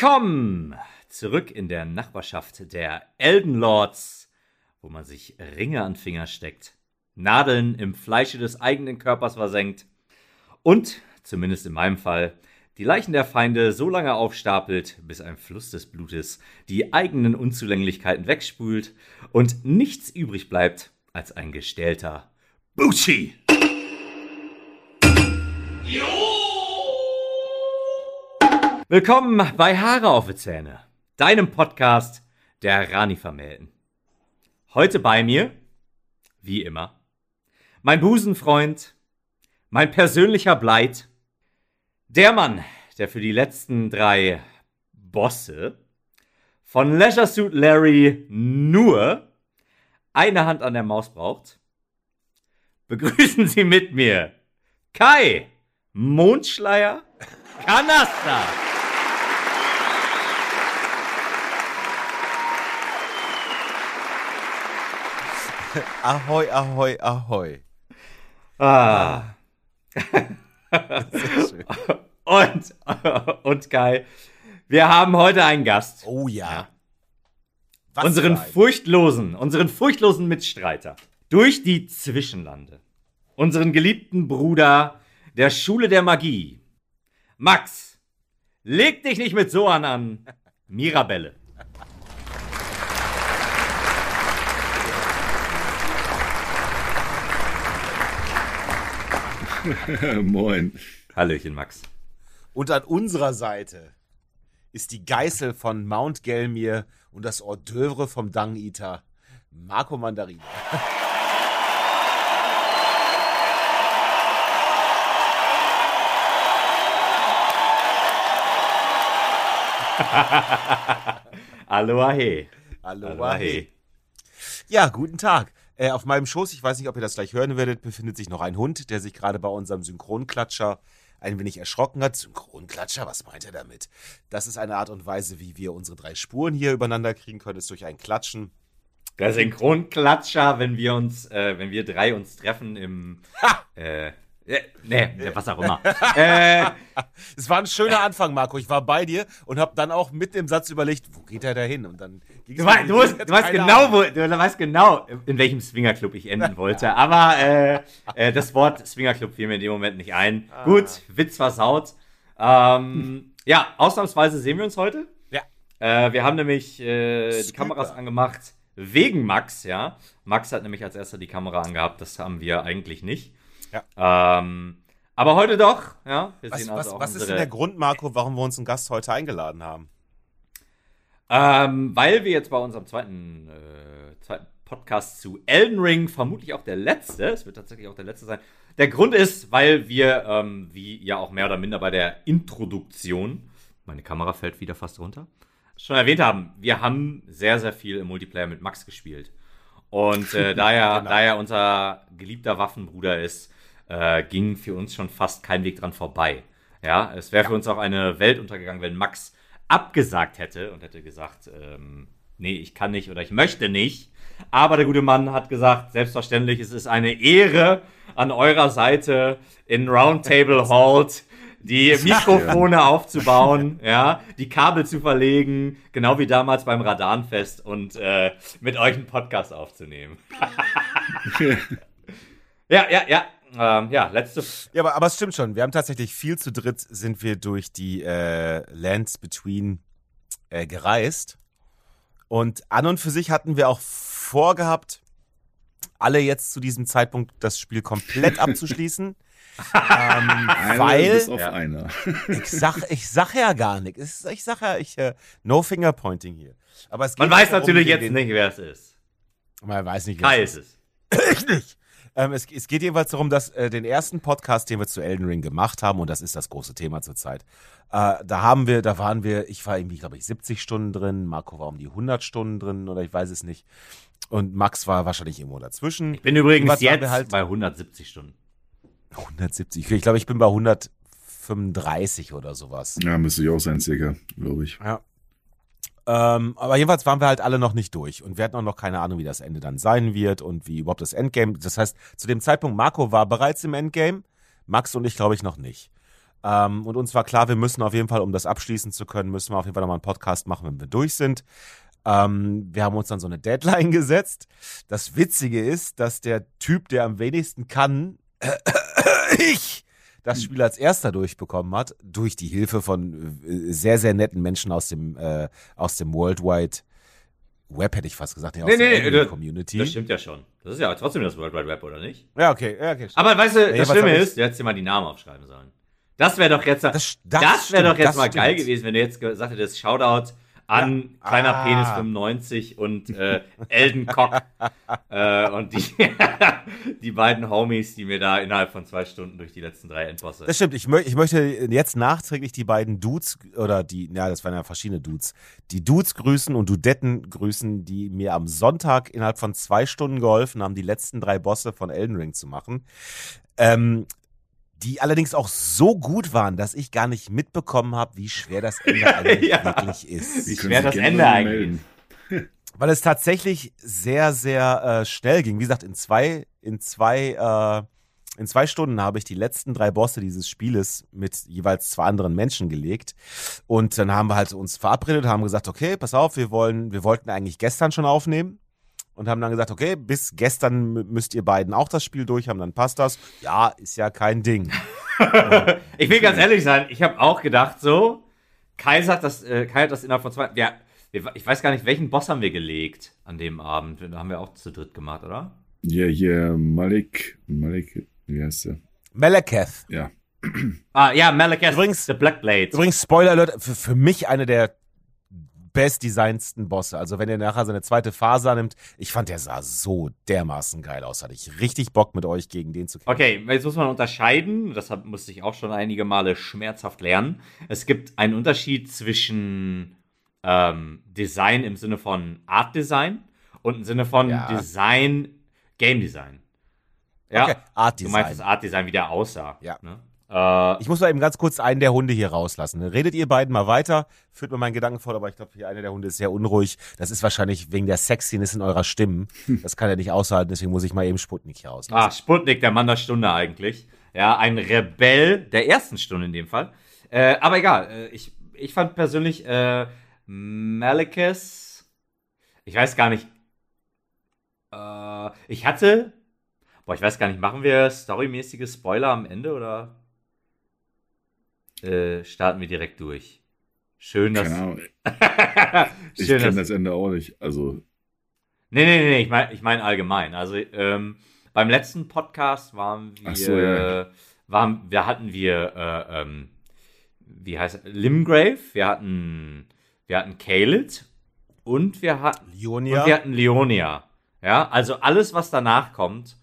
Willkommen zurück in der Nachbarschaft der Elden Lords, wo man sich Ringe an Finger steckt, Nadeln im Fleische des eigenen Körpers versenkt und, zumindest in meinem Fall, die Leichen der Feinde so lange aufstapelt, bis ein Fluss des Blutes die eigenen Unzulänglichkeiten wegspült und nichts übrig bleibt als ein gestählter Bucci. Willkommen bei Haare auf die Zähne, deinem Podcast der Rani-Vermählten. Heute bei mir, wie immer, mein Busenfreund, mein persönlicher Bleit, der Mann, der für die letzten drei Bosse von Leisure Suit Larry nur eine Hand an der Maus braucht. Begrüßen Sie mit mir Kai Mondschleier Kanasta. Ahoi, ahoi, ahoi. Ah. und, und Kai, wir haben heute einen Gast. Oh ja. Was unseren furchtlosen, unseren furchtlosen Mitstreiter. Durch die Zwischenlande. Unseren geliebten Bruder der Schule der Magie. Max, leg dich nicht mit Soan an. Mirabelle. Moin. Hallöchen, Max. Und an unserer Seite ist die Geißel von Mount Gelmir und das Hors d'oeuvre vom Dung Eater, Marco Mandarin. Aloha he. Aloha he. Ja, guten Tag. Äh, auf meinem Schoß, ich weiß nicht, ob ihr das gleich hören werdet, befindet sich noch ein Hund, der sich gerade bei unserem Synchronklatscher ein wenig erschrocken hat. Synchronklatscher, was meint er damit? Das ist eine Art und Weise, wie wir unsere drei Spuren hier übereinander kriegen können, ist durch ein Klatschen. Der Synchronklatscher, wenn wir uns, äh, wenn wir drei uns treffen im, äh, äh, nee, was auch immer. äh, es war ein schöner Anfang, Marco. Ich war bei dir und habe dann auch mit dem Satz überlegt, wo geht er da hin? Und dann du, weißt, du, weißt, du weißt genau, wo, du weißt genau, in welchem Swingerclub ich enden wollte. Aber äh, äh, das Wort Swingerclub fiel mir in dem Moment nicht ein. Ah. Gut, Witz versaut. Ähm, ja, ausnahmsweise sehen wir uns heute. Ja. Äh, wir haben nämlich äh, die Kameras angemacht wegen Max. Ja, Max hat nämlich als erster die Kamera angehabt. Das haben wir eigentlich nicht. Ja. Ähm, aber heute doch, ja. Was, also was, was ist denn der Grund, Marco, warum wir uns einen Gast heute eingeladen haben? Ähm, weil wir jetzt bei unserem zweiten, äh, zweiten Podcast zu Elden Ring, vermutlich auch der letzte, es wird tatsächlich auch der letzte sein. Der Grund ist, weil wir, ähm, wie ja auch mehr oder minder bei der Introduktion, meine Kamera fällt wieder fast runter, schon erwähnt haben, wir haben sehr, sehr viel im Multiplayer mit Max gespielt. Und äh, da, er, genau. da er unser geliebter Waffenbruder ist, äh, ging für uns schon fast kein Weg dran vorbei. Ja, es wäre ja. für uns auch eine Welt untergegangen, wenn Max abgesagt hätte und hätte gesagt, ähm, nee, ich kann nicht oder ich möchte nicht. Aber der gute Mann hat gesagt, selbstverständlich, es ist eine Ehre, an eurer Seite in Roundtable Halt die Mikrofone aufzubauen, ja, die Kabel zu verlegen, genau wie damals beim Radanfest und äh, mit euch einen Podcast aufzunehmen. ja, ja, ja. Ähm, ja, letzte. Ja, aber, aber es stimmt schon. Wir haben tatsächlich viel zu dritt sind wir durch die äh, Lands Between äh, gereist. Und an und für sich hatten wir auch vorgehabt, alle jetzt zu diesem Zeitpunkt das Spiel komplett abzuschließen. ähm, weil bis auf ja. einer. ich sag, ich sag ja gar nichts. Ich sag ja, ich äh, no Fingerpointing hier. Aber es Man weiß natürlich jetzt den, nicht, wer es ist. Man weiß nicht, wer Kai es ist. Ich nicht. Ähm, es, es, geht jedenfalls darum, dass äh, den ersten Podcast, den wir zu Elden Ring gemacht haben, und das ist das große Thema zurzeit, äh, da haben wir, da waren wir, ich war irgendwie, glaube ich, 70 Stunden drin, Marco war um die 100 Stunden drin oder ich weiß es nicht. Und Max war wahrscheinlich irgendwo dazwischen. Ich bin übrigens jetzt halt bei 170 Stunden. 170, ich glaube, ich bin bei 135 oder sowas. Ja, müsste ich auch sein, circa, glaube ich. Ja. Ähm, aber jedenfalls waren wir halt alle noch nicht durch und wir hatten auch noch keine Ahnung, wie das Ende dann sein wird und wie überhaupt das Endgame. Das heißt, zu dem Zeitpunkt, Marco war bereits im Endgame, Max und ich glaube ich noch nicht. Ähm, und uns war klar, wir müssen auf jeden Fall, um das abschließen zu können, müssen wir auf jeden Fall nochmal einen Podcast machen, wenn wir durch sind. Ähm, wir haben uns dann so eine Deadline gesetzt. Das Witzige ist, dass der Typ, der am wenigsten kann, ich, das Spiel als erster durchbekommen hat, durch die Hilfe von äh, sehr, sehr netten Menschen aus dem, äh, aus dem Worldwide Web, hätte ich fast gesagt, ja, aus Nee, der nee, Community. Das stimmt ja schon. Das ist ja trotzdem das World Wide Web, oder nicht? Ja, okay, ja, okay. stimmt. Aber weißt du, das Schlimme ist, du hättest dir mal die Namen aufschreiben sollen. Das wäre doch jetzt, Das- das, das wäre doch jetzt mal geil stimmt. gewesen, wenn du jetzt gesagt hättest, Shoutout an Ja. kleiner Ah. Penis 95 und äh, Elden Cock äh, und die, die beiden Homies, die mir da innerhalb von zwei Stunden durch die letzten drei Endbosse. Das stimmt. Ich, mö ich möchte jetzt nachträglich die beiden Dudes oder die, ja, das waren ja verschiedene Dudes, die Dudes grüßen und Dudetten grüßen, die mir am Sonntag innerhalb von zwei Stunden geholfen haben, die letzten drei Bosse von Elden Ring zu machen. Ähm, die allerdings auch so gut waren, dass ich gar nicht mitbekommen habe, wie schwer das Ende eigentlich Ja. wirklich ist. Wie schwer das Ende eigentlich melden. Weil es tatsächlich sehr, sehr äh, schnell ging. Wie gesagt, in zwei, in zwei, äh, in zwei Stunden habe ich die letzten drei Bosse dieses Spieles mit jeweils zwei anderen Menschen gelegt. Und dann haben wir halt uns verabredet, haben gesagt, okay, pass auf, wir wollen, wir wollten eigentlich gestern schon aufnehmen. Und haben dann gesagt, okay, bis gestern mü- müsst ihr beiden auch das Spiel durch haben, dann passt das. Ja, ist ja kein Ding. Ich will ganz ehrlich sein, ich habe auch gedacht so, Kai sagt das, äh, Kai hat das innerhalb von zwei, ja, ich weiß gar nicht, welchen Boss haben wir gelegt an dem Abend. Da haben wir auch zu dritt gemacht, oder? Ja, hier Malik, Malik, wie heißt der? Malekith. Ja. Ah, ja, Malekith, Übrigens- The Black Blade. Übrigens, Spoiler Alert, für, für mich eine der bestdesignsten Bosse. Also wenn er nachher seine zweite Phase annimmt, ich fand, der sah so dermaßen geil aus. Hatte ich richtig Bock mit euch gegen den zu kämpfen. Okay, jetzt muss man unterscheiden, das musste ich auch schon einige Male schmerzhaft lernen. Es gibt einen Unterschied zwischen ähm, Design im Sinne von Art Design und im Sinne von Ja. Design, Game Design. Ja, Okay, Art du meinst Design. das Art Design, wie der aussah. Ja. Ne? Äh, Ich muss mal eben ganz kurz einen der Hunde hier rauslassen. Redet ihr beiden mal weiter, führt mir meinen Gedanken fort, aber ich glaube, hier einer der Hunde ist sehr unruhig. Das ist wahrscheinlich wegen der Sexiness in eurer Stimmen. Das kann er nicht aushalten, deswegen muss ich mal eben Sputnik hier rauslassen. Ah, Sputnik, der Mann der Stunde eigentlich. Ja, ein Rebell der ersten Stunde in dem Fall. Äh, aber egal, äh, ich, ich fand persönlich äh, Malekith, ich weiß gar nicht, äh, ich hatte, boah, ich weiß gar nicht, machen wir storymäßige Spoiler am Ende oder äh, starten wir direkt durch? Schön, dass. Keine Ahnung. Ich kenne das Ende auch nicht. Also, Nee, nee, nee, nee, ich meine ich mein allgemein. Also ähm, beim letzten Podcast waren wir, Ach so, ja. waren, wir hatten wir, äh, ähm, wie heißt es, Limgrave, wir hatten, wir hatten Kaled und wir hatten, Lionia. und wir hatten Leonia. Ja, also alles, was danach kommt,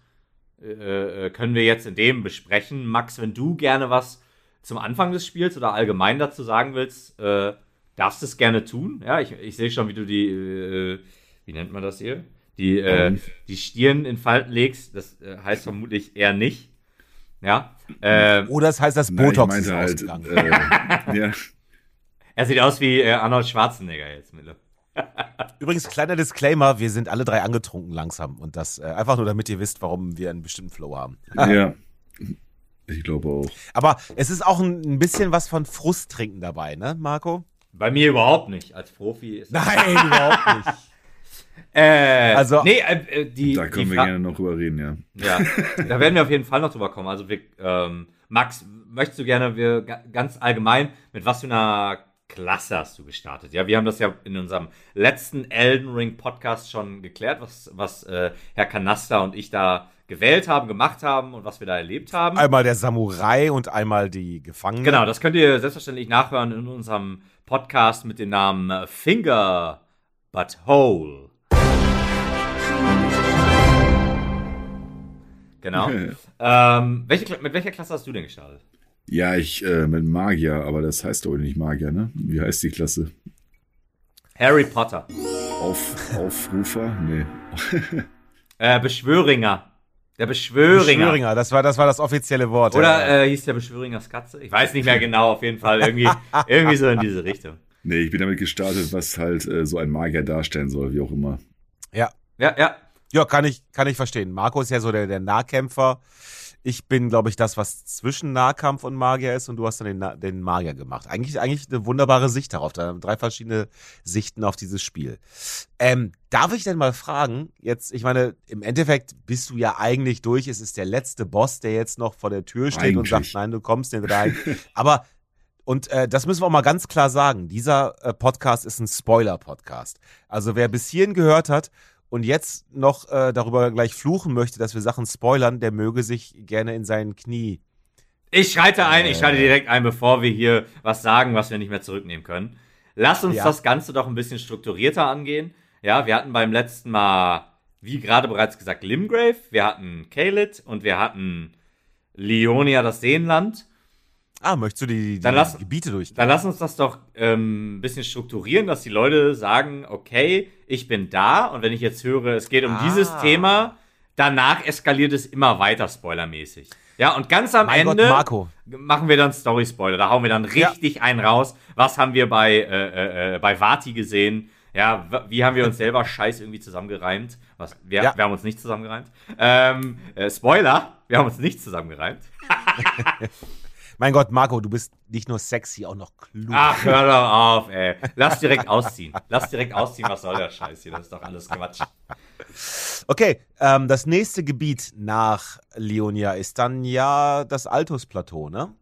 äh, äh, können wir jetzt in dem besprechen. Max, wenn du gerne was zum Anfang des Spiels oder allgemein dazu sagen willst, äh, darfst du es gerne tun. Ja, ich, ich sehe schon, wie du die, äh, wie nennt man das hier? Die, äh, die Stirn in Falten legst. Das äh, heißt vermutlich eher nicht. Ja. Ähm, Oder das heißt, das nein, ich Botox ist meinte halt, ausgegangen. äh, ja, er sieht aus wie äh, Arnold Schwarzenegger jetzt mittlerweile. Übrigens, kleiner Disclaimer, wir sind alle drei angetrunken langsam. Und das äh, einfach nur, damit ihr wisst, warum wir einen bestimmten Flow haben. ja. Ich glaube auch. Aber es ist auch ein, bisschen was von Frusttrinken dabei, ne, Marco? Bei mir überhaupt nicht. Als Profi ist. Nein, überhaupt nicht. Äh, Also- nee, äh, äh, die, Da die können wir Fra- gerne noch drüber reden, ja. Ja, da werden wir auf jeden Fall noch drüber kommen. Also, wir, ähm, Max, möchtest du gerne wir, ga- ganz allgemein, mit was für einer Klasse hast du gestartet? Ja, wir haben das ja in unserem letzten Elden Ring Podcast schon geklärt, was, was äh, Herr Kanaster und ich da gewählt haben, gemacht haben und was wir da erlebt haben. Einmal der Samurai und einmal die Gefangene. Genau, das könnt ihr selbstverständlich nachhören in unserem Podcast mit dem Namen Finger But Whole. Genau. ähm, welche, mit welcher Klasse hast du denn gestartet? Ja, ich äh, mit Magier, aber das heißt doch nicht Magier, ne? Wie heißt die Klasse? Harry Potter. Auf, Aufrufer? Nee. Äh, Beschwöringer. Der Beschwöringer. Beschwöringer, das war, das war das offizielle Wort. Oder ja. äh, hieß der Beschwöringers Katze? Ich weiß nicht mehr genau, auf jeden Fall. Irgendwie, irgendwie so in diese Richtung. Nee, ich bin damit gestartet, was halt äh, so ein Magier darstellen soll, wie auch immer. ja. Ja, ja. ja, kann ich, kann ich verstehen. Marco ist ja so der, der Nahkämpfer. Ich bin, glaube ich, das, was zwischen Nahkampf und Magier ist und du hast dann den, Na- den Magier gemacht. Eigentlich, eigentlich eine wunderbare Sicht darauf. Da haben drei verschiedene Sichten auf dieses Spiel. Ähm, darf ich denn mal fragen, jetzt, ich meine, im Endeffekt bist du ja eigentlich durch. Es ist der letzte Boss, der jetzt noch vor der Tür steht und sagt, Eigentlich. nein, du kommst nicht rein. Aber und äh, das müssen wir auch mal ganz klar sagen. Dieser äh, Podcast ist ein Spoiler-Podcast. Also wer bis hierhin gehört hat und jetzt noch äh, darüber gleich fluchen möchte, dass wir Sachen spoilern, der möge sich gerne in seinen Knie. Ich schreite ein, ich Äh. schalte direkt ein, bevor wir hier was sagen, was wir nicht mehr zurücknehmen können. Lass uns Ja. das Ganze doch ein bisschen strukturierter angehen. Ja, wir hatten beim letzten Mal, wie gerade bereits gesagt, Limgrave, wir hatten Kaled und wir hatten Leonia, das Seenland. Ah, möchtest du die, die Dann lass- Gebiete durch? Dann lass uns das doch ähm, ein bisschen strukturieren, dass die Leute sagen, okay, ich bin da und wenn ich jetzt höre, es geht um Ah. dieses Thema, danach eskaliert es immer weiter spoilermäßig. Ja, und ganz am Mein Ende Gott, Marco. machen wir dann Story-Spoiler. Da hauen wir dann Ja. richtig einen raus. Was haben wir bei, äh, äh, äh, bei Vati gesehen? Ja, wie haben wir uns selber scheiß irgendwie zusammengereimt? Was, wir, Ja. wir haben uns nicht zusammengereimt. Ähm, äh, Spoiler, wir haben uns nicht zusammengereimt. Mein Gott, Marco, du bist nicht nur sexy, auch noch klug. Ach, hör doch auf, ey. Lass direkt ausziehen. Lass direkt ausziehen, was soll der Scheiß hier? Das ist doch alles Quatsch. Okay, ähm, das nächste Gebiet nach Leonia ist dann ja das Altus-Plateau, ne?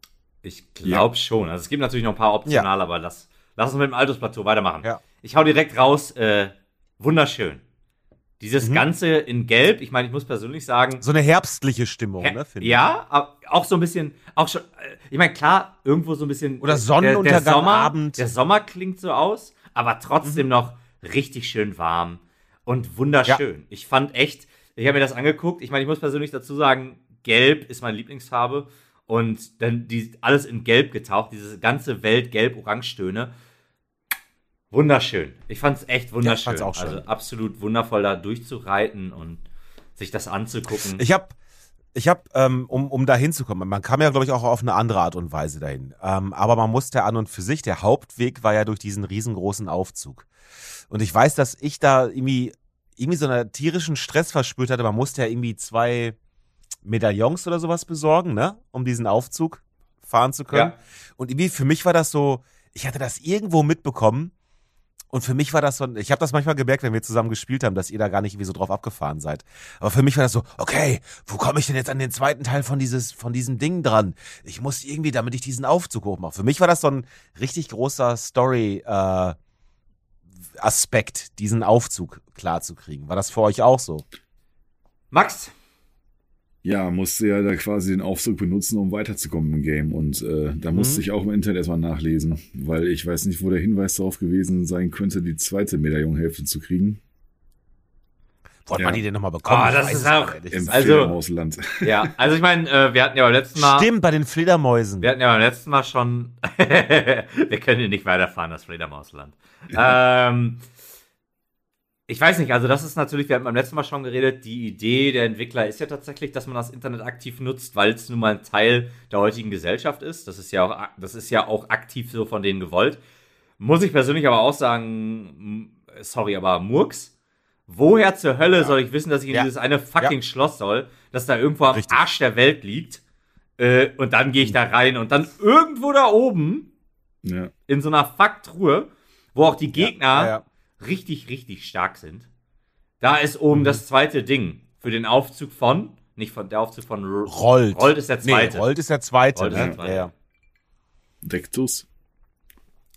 Ich glaube schon. Also es gibt natürlich noch ein paar optional, aber lass, lass uns mit dem Altusplateau weitermachen. Ja. Ich hau direkt raus, äh, wunderschön. Dieses Mhm. Ganze in Gelb, ich meine, ich muss persönlich sagen, So eine herbstliche Stimmung, hä- ne? finde ich. ja, aber auch so ein bisschen, auch schon, äh, ich meine, klar, irgendwo so ein bisschen. Oder der- Sonnenuntergang, der Sommer, Abend. Der Sommer klingt so aus, aber trotzdem noch richtig schön warm und wunderschön. Ich fand echt, ich habe mir das angeguckt. Ich meine, ich muss persönlich dazu sagen, Gelb ist meine Lieblingsfarbe und dann die alles in Gelb getaucht, diese ganze Welt Gelb-Orange-Töne. Wunderschön. Ich fand es echt wunderschön. fand's auch schön. Also absolut wundervoll, da durchzureiten und sich das anzugucken. Ich habe, ich hab, ähm, um, um da hinzukommen, man kam ja, glaube ich, auch auf eine andere Art und Weise dahin. Ähm, aber man musste an und für sich, der Hauptweg war ja durch diesen riesengroßen Aufzug. Und ich weiß, dass ich da irgendwie, irgendwie so einen tierischen Stress verspürt hatte. Man musste ja irgendwie zwei Medaillons oder sowas besorgen, ne? Um diesen Aufzug fahren zu können. Ja. Und irgendwie für mich war das so, ich hatte das irgendwo mitbekommen. Und für mich war das so, ich habe das manchmal gemerkt, wenn wir zusammen gespielt haben, dass ihr da gar nicht irgendwie so drauf abgefahren seid. Aber für mich war das so, okay, wo komme ich denn jetzt an den zweiten Teil von dieses, von diesem Ding dran? Ich muss irgendwie, damit ich diesen Aufzug hochmache. Für mich war das so ein richtig großer Story äh, Aspekt, diesen Aufzug klar zu kriegen. War das für euch auch so? Max, Ja, musste ja da quasi den Aufzug benutzen, um weiterzukommen im Game. Und äh, da musste Mhm. ich auch im Internet erstmal nachlesen, weil ich weiß nicht, wo der Hinweis darauf gewesen sein könnte, die zweite Medaillonhälfte zu kriegen. Wollte Ja. man die denn nochmal bekommen? Ah, Ich das ist es auch- nicht. Im Also- Fledermausland. ja, also ich meine, äh, wir hatten ja beim letzten Mal. Stimmt, bei den Fledermäusen. Wir hatten ja beim letzten Mal schon. wir können hier nicht weiterfahren, das Fledermausland. ähm, ich weiß nicht, also das ist natürlich, wir hatten beim letzten Mal schon geredet, die Idee der Entwickler ist ja tatsächlich, dass man das Internet aktiv nutzt, weil es nun mal ein Teil der heutigen Gesellschaft ist. Das ist ja auch, das ist ja auch aktiv so von denen gewollt. Muss ich persönlich aber auch sagen, sorry, aber Murks, woher zur Hölle soll ich wissen, dass ich in Ja. dieses eine fucking Schloss soll, das da irgendwo am Richtig. Arsch der Welt liegt? Äh, und dann gehe ich da rein und dann irgendwo da oben Ja. in so einer Fuck-Truhe, wo auch die Gegner Ja, ja. Richtig, richtig stark sind. Da ist oben Mhm. das zweite Ding für den Aufzug von, nicht von der Aufzug von R Rollt. Rollt ist der zweite. Nee, Rollt ist der zweite. Rollt ist ne? der zweite. Ja, ja. Dektus.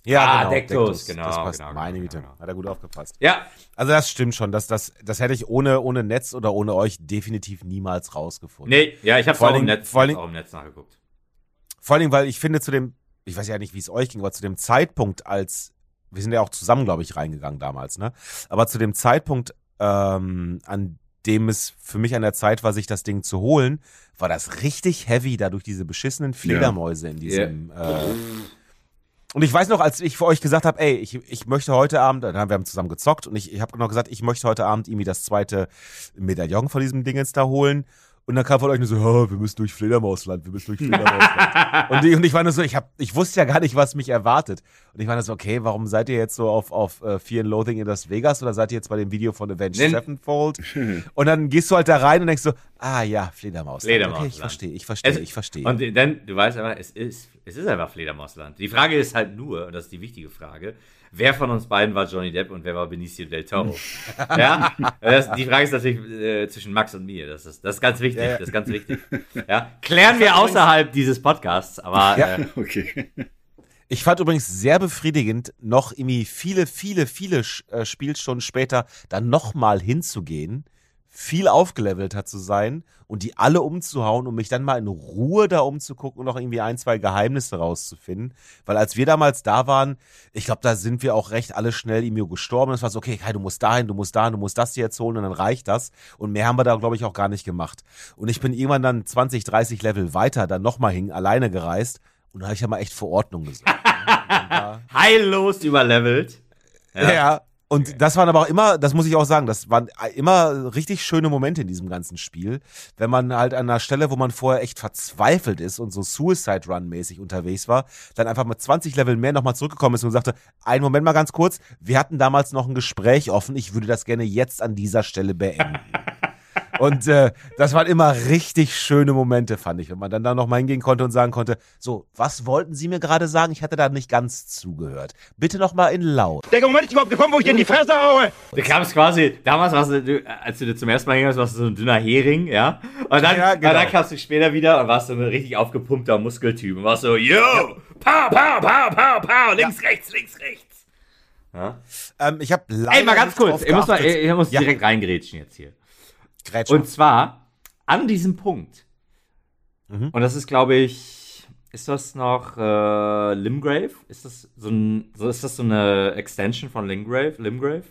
Ja, Ah, genau, Dektus, genau, Das passt. genau, Meine genau, Güte. genau. Hat er gut aufgepasst. Ja, Also das stimmt schon. Das, das, das hätte ich ohne, ohne Netz oder ohne euch definitiv niemals rausgefunden. nee, ja, ich Vor auch im Netz, vor auch im Netz nachgeguckt. Vor allen Dingen, weil ich finde zu dem, ich weiß ja nicht, wie es euch ging, aber zu dem Zeitpunkt, als, wir sind ja auch zusammen, glaube ich, reingegangen damals, ne? Aber zu dem Zeitpunkt, ähm, an dem es für mich an der Zeit war, sich das Ding zu holen, war das richtig heavy, da durch diese beschissenen Fledermäuse in diesem. Äh, und ich weiß noch, als ich für euch gesagt habe, ey, ich, ich möchte heute Abend, dann haben wir haben zusammen gezockt und ich, ich habe noch gesagt, ich möchte heute Abend irgendwie das zweite Medaillon von diesem Ding jetzt da holen. Und dann kam von euch nur so, oh, wir müssen durch Fledermausland, wir müssen durch Fledermausland. und, ich, und ich war nur so, ich, hab, ich wusste ja gar nicht, was mich erwartet. Und ich war nur so, okay, warum seid ihr jetzt so auf, auf uh, Fear and Loathing in Las Vegas oder seid ihr jetzt bei dem Video von Avenged Nen- Sevenfold? und dann gehst du halt da rein und denkst so, ah ja, Fledermausland. Fledermausland. Okay, ich verstehe, ich verstehe, ich verstehe. Und dann, du weißt aber, es ist, es ist einfach Fledermausland. Die Frage ist halt nur, und das ist die wichtige Frage, wer von uns beiden war Johnny Depp und wer war Benicio del Toro? ja, das, die Frage ist natürlich äh, zwischen Max und mir. Das ist, das ist ganz wichtig. Ja, ja. Das ist ganz wichtig. Ja, klären wir außerhalb dieses Podcasts. Aber Ja. äh, Okay. Ich fand übrigens sehr befriedigend, noch irgendwie viele, viele, viele äh, Spielstunden später dann nochmal hinzugehen, viel aufgelevelter zu sein und die alle umzuhauen, um mich dann mal in Ruhe da umzugucken und noch irgendwie ein, zwei Geheimnisse rauszufinden. Weil als wir damals da waren, ich glaube, da sind wir auch recht alle schnell irgendwie gestorben. Es war so, okay, Kai, du musst dahin, du musst dahin, du musst das dir jetzt holen und dann reicht das. Und mehr haben wir da, glaube ich, auch gar nicht gemacht. Und ich bin irgendwann dann 20, 30 Level weiter dann nochmal hin, alleine gereist. Und da habe ich ja mal echt vor Ordnung gesorgt. Ja. heillos überlevelt. Ja. Und das waren aber auch immer, das muss ich auch sagen, das waren immer richtig schöne Momente in diesem ganzen Spiel. Wenn man halt an einer Stelle, wo man vorher echt verzweifelt ist und so Suicide Run mäßig unterwegs war, dann einfach mit 20 Level mehr nochmal zurückgekommen ist und sagte, einen Moment mal ganz kurz, wir hatten damals noch ein Gespräch offen, ich würde das gerne jetzt an dieser Stelle beenden. Und äh, das waren immer richtig schöne Momente, fand ich, wenn man dann da nochmal hingehen konnte und sagen konnte, so, was wollten Sie mir gerade sagen? Ich hatte da nicht ganz zugehört. Bitte nochmal in laut. Der Moment ist überhaupt gekommen, wo ich dir in die Fresse haue. Du kamst quasi, damals warst du, als du dir zum ersten Mal hingehst, warst du so ein dünner Hering, ja? Und dann, Ja, genau. und dann kamst du später wieder und warst so ein richtig aufgepumpter Muskeltyp und warst so, yo, pow, pow, pow, pow, pow, links, rechts, links, rechts. Ja? Ähm, ich habe leider Ey, mal ganz nicht kurz, ihr müsst, mal, müsst Ja. direkt reingrätschen jetzt hier. Grätsch Und zwar an diesem Punkt. Mhm. Und das ist, glaube ich, ist das noch äh, Limgrave? Ist das so ein, so ist das so eine Extension von Limgrave? Limgrave?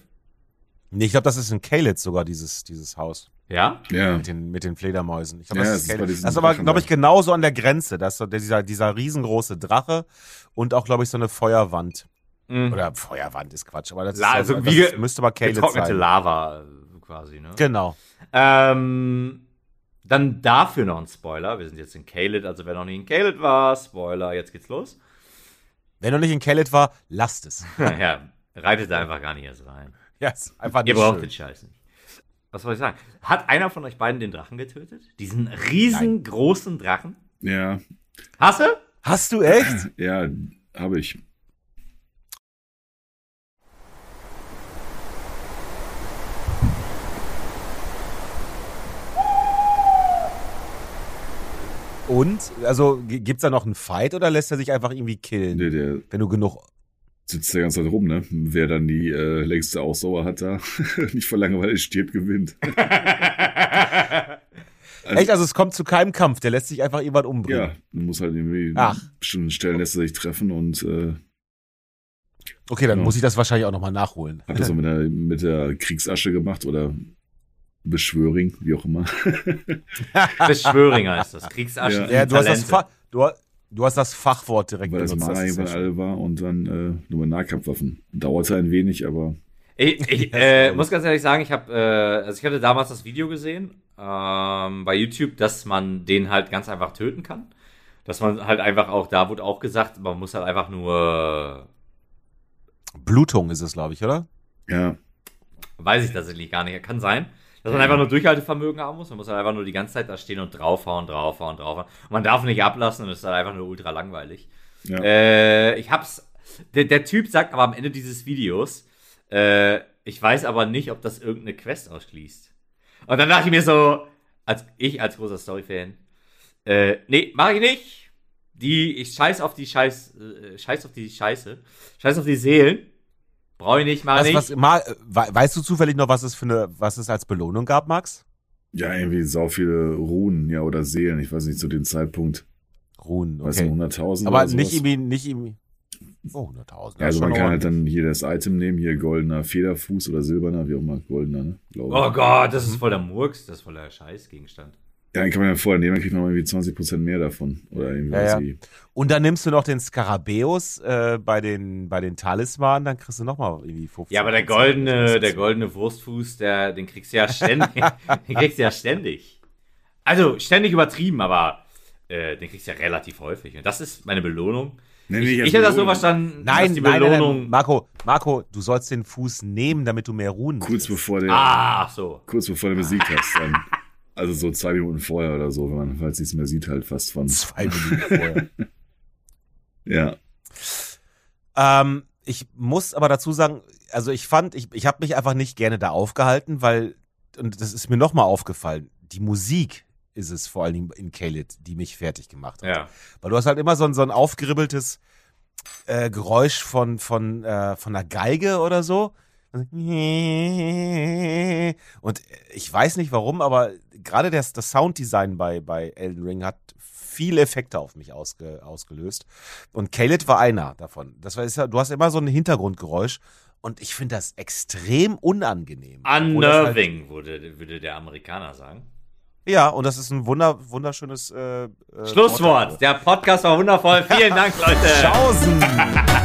Nee, ich glaube, das ist in Kalitz sogar, dieses, dieses Haus. Ja? Ja. Mit den, mit den Fledermäusen. Ich glaub, Ja, das ist, ist Kalitz. diesen das ist aber, glaube ich, genauso an der Grenze. Das ist so dieser, dieser riesengroße Drache und auch, glaube ich, so eine Feuerwand. Mhm. Oder Feuerwand ist Quatsch, aber das, La- ist, also das wie müsste aber Kalitz Getrocknete sein. Lava quasi, ne? Genau. Ähm, dann dafür noch ein Spoiler. Wir sind jetzt in Kaled, also wer noch nie in Kaled war, Spoiler, jetzt geht's los. Wenn du nicht in Kalith war, lasst es. ja, reitet da einfach gar nicht erst rein. Ja, ist einfach Ihr nicht braucht schön. den Scheiß nicht. Was soll ich sagen? Hat einer von euch beiden den Drachen getötet? Diesen riesengroßen Drachen? Ja, Hast du? Hast du echt? ja, habe ich. Und? Also, gibt's da noch einen Fight oder lässt er sich einfach irgendwie killen? Der, der Wenn du genug. sitzt der ganze Zeit rum, ne? Wer dann die äh, längste Ausdauer hat da, nicht vor Langeweile stirbt, gewinnt. Echt? Also, es kommt zu keinem Kampf. Der lässt sich einfach jemand umbringen. Ja, du musst halt irgendwie Ach. bestimmten Stellen lässt er sich treffen und äh, Okay, dann Genau. muss ich das wahrscheinlich auch nochmal nachholen. hat das auch mit der, mit der Kriegsasche gemacht oder Beschwöring, wie auch immer. Beschwöringer ist das. Kriegsasche. Ja. du hast, das du, du hast das Fachwort direkt Weil das benutzt. Mana Das schön. alle war und dann äh, nur mit Nahkampfwaffen. Dauerte ein wenig, aber Ich, ich äh, muss ganz ehrlich sagen, ich habe, äh, also ich hatte damals das Video gesehen ähm, bei YouTube, dass man den halt ganz einfach töten kann. Dass man halt einfach auch, da wurde auch gesagt, man muss halt einfach nur, Blutung ist es, glaube ich, oder? ja, weiß ich tatsächlich gar nicht, kann sein, dass man einfach nur Durchhaltevermögen haben muss. Man muss halt einfach nur die ganze Zeit da stehen und draufhauen, draufhauen, draufhauen. Und man darf nicht ablassen und es ist halt einfach nur ultra langweilig. ja. Äh, ich hab's. Der, der Typ sagt aber am Ende dieses Videos, äh, ich weiß aber nicht, ob das irgendeine Quest ausschließt. Und dann dachte ich mir so, als ich als großer Story-Fan, äh, nee, mach ich nicht. Die, ich scheiß auf die Scheiß, äh, scheiß auf die Scheiße, scheiß auf die Seelen. Brauche ich nicht, mach Was, nicht. was, mal, we- weißt du zufällig noch, was es für eine, was es als Belohnung gab, Max? ja, irgendwie sau viele Runen, ja, oder Seelen, ich weiß nicht, zu dem Zeitpunkt, Ruhen, weiß nicht, okay. 100.000 Aber oder nicht irgendwie, nicht irgendwie. Oh, 100.000. Ja, also man kann halt dann hier das Item nehmen, hier goldener Federfuß oder silberner, wie auch immer, goldener, ne? Glaube oh. Gott, das ist voll der Murks, das ist voll der Scheißgegenstand. Ja, den kann man ja vorher nehmen, dann kriegt man irgendwie 20% mehr davon. Oder irgendwie Ja, ja. Und dann nimmst du noch den Skarabäus äh, bei den, bei den Talismanen, dann kriegst du nochmal irgendwie 50. Ja, aber der goldene, der goldene Wurstfuß, der, den kriegst du ja ständig. den kriegst du ja ständig. Also ständig übertrieben, aber äh, den kriegst du ja relativ häufig. Und das ist meine Belohnung. Nenn Ich, ich hätte das so Belohnung. verstanden, Nein, die nein, nein, Belohnung. nein, Marco, Marco, du sollst den Fuß nehmen, damit du mehr ruhen Kurz bevor der, Ah, ach so. kurz bevor du besiegt hast, dann. Also so zwei Minuten vorher oder so, wenn man falls nichts mehr sieht, halt fast von. Zwei Minuten vorher. Ja. Ähm, ich muss aber dazu sagen, also ich fand, ich, ich habe mich einfach nicht gerne da aufgehalten, weil, und das ist mir nochmal aufgefallen, die Musik ist es vor allen Dingen in Kaled, die mich fertig gemacht hat. Ja. Weil du hast halt immer so ein, so ein aufgeribbeltes äh, Geräusch von, von, äh, von einer Geige oder so. Und ich weiß nicht warum, aber gerade das, das Sounddesign bei, bei Elden Ring hat viele Effekte auf mich ausge, ausgelöst. Und Kaled war einer davon. Das war, ist ja, du hast immer so ein Hintergrundgeräusch und ich finde das extrem unangenehm. Halt- Unnerving, würde, würde der Amerikaner sagen. ja, und das ist ein wunder, wunderschönes äh, äh, Schlusswort. Der Podcast war wundervoll. Vielen Dank, Leute. Schausen!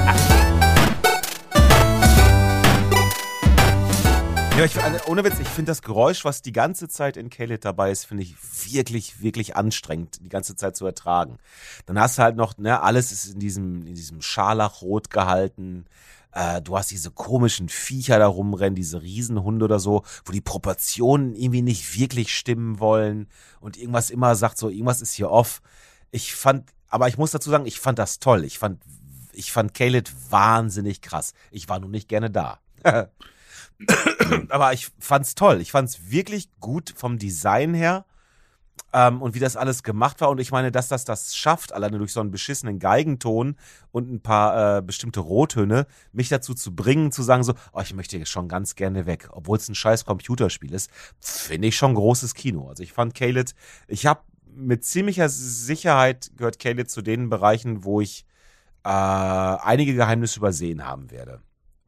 Ja, ich, ohne Witz, ich finde das Geräusch, was die ganze Zeit in Kaled dabei ist, finde ich wirklich, wirklich anstrengend, die ganze Zeit zu ertragen. Dann hast du halt noch, ne, alles ist in diesem, in diesem Scharlachrot gehalten. Äh, du hast diese komischen Viecher da rumrennen, diese Riesenhunde oder so, wo die Proportionen irgendwie nicht wirklich stimmen wollen und irgendwas immer sagt so, irgendwas ist hier off. Ich fand, aber ich muss dazu sagen, ich fand das toll. Ich fand, ich fand Kaled wahnsinnig krass. Ich war nur nicht gerne da. aber ich fand's toll. Ich fand's wirklich gut vom Design her ähm, und wie das alles gemacht war. Und ich meine, dass das das schafft, alleine durch so einen beschissenen Geigenton und ein paar äh, bestimmte Rottöne, mich dazu zu bringen, zu sagen so, oh, ich möchte schon ganz gerne weg, obwohl es ein scheiß Computerspiel ist, finde ich schon großes Kino. Also ich fand Kaled, ich habe mit ziemlicher Sicherheit gehört Kaled zu den Bereichen, wo ich äh, einige Geheimnisse übersehen haben werde.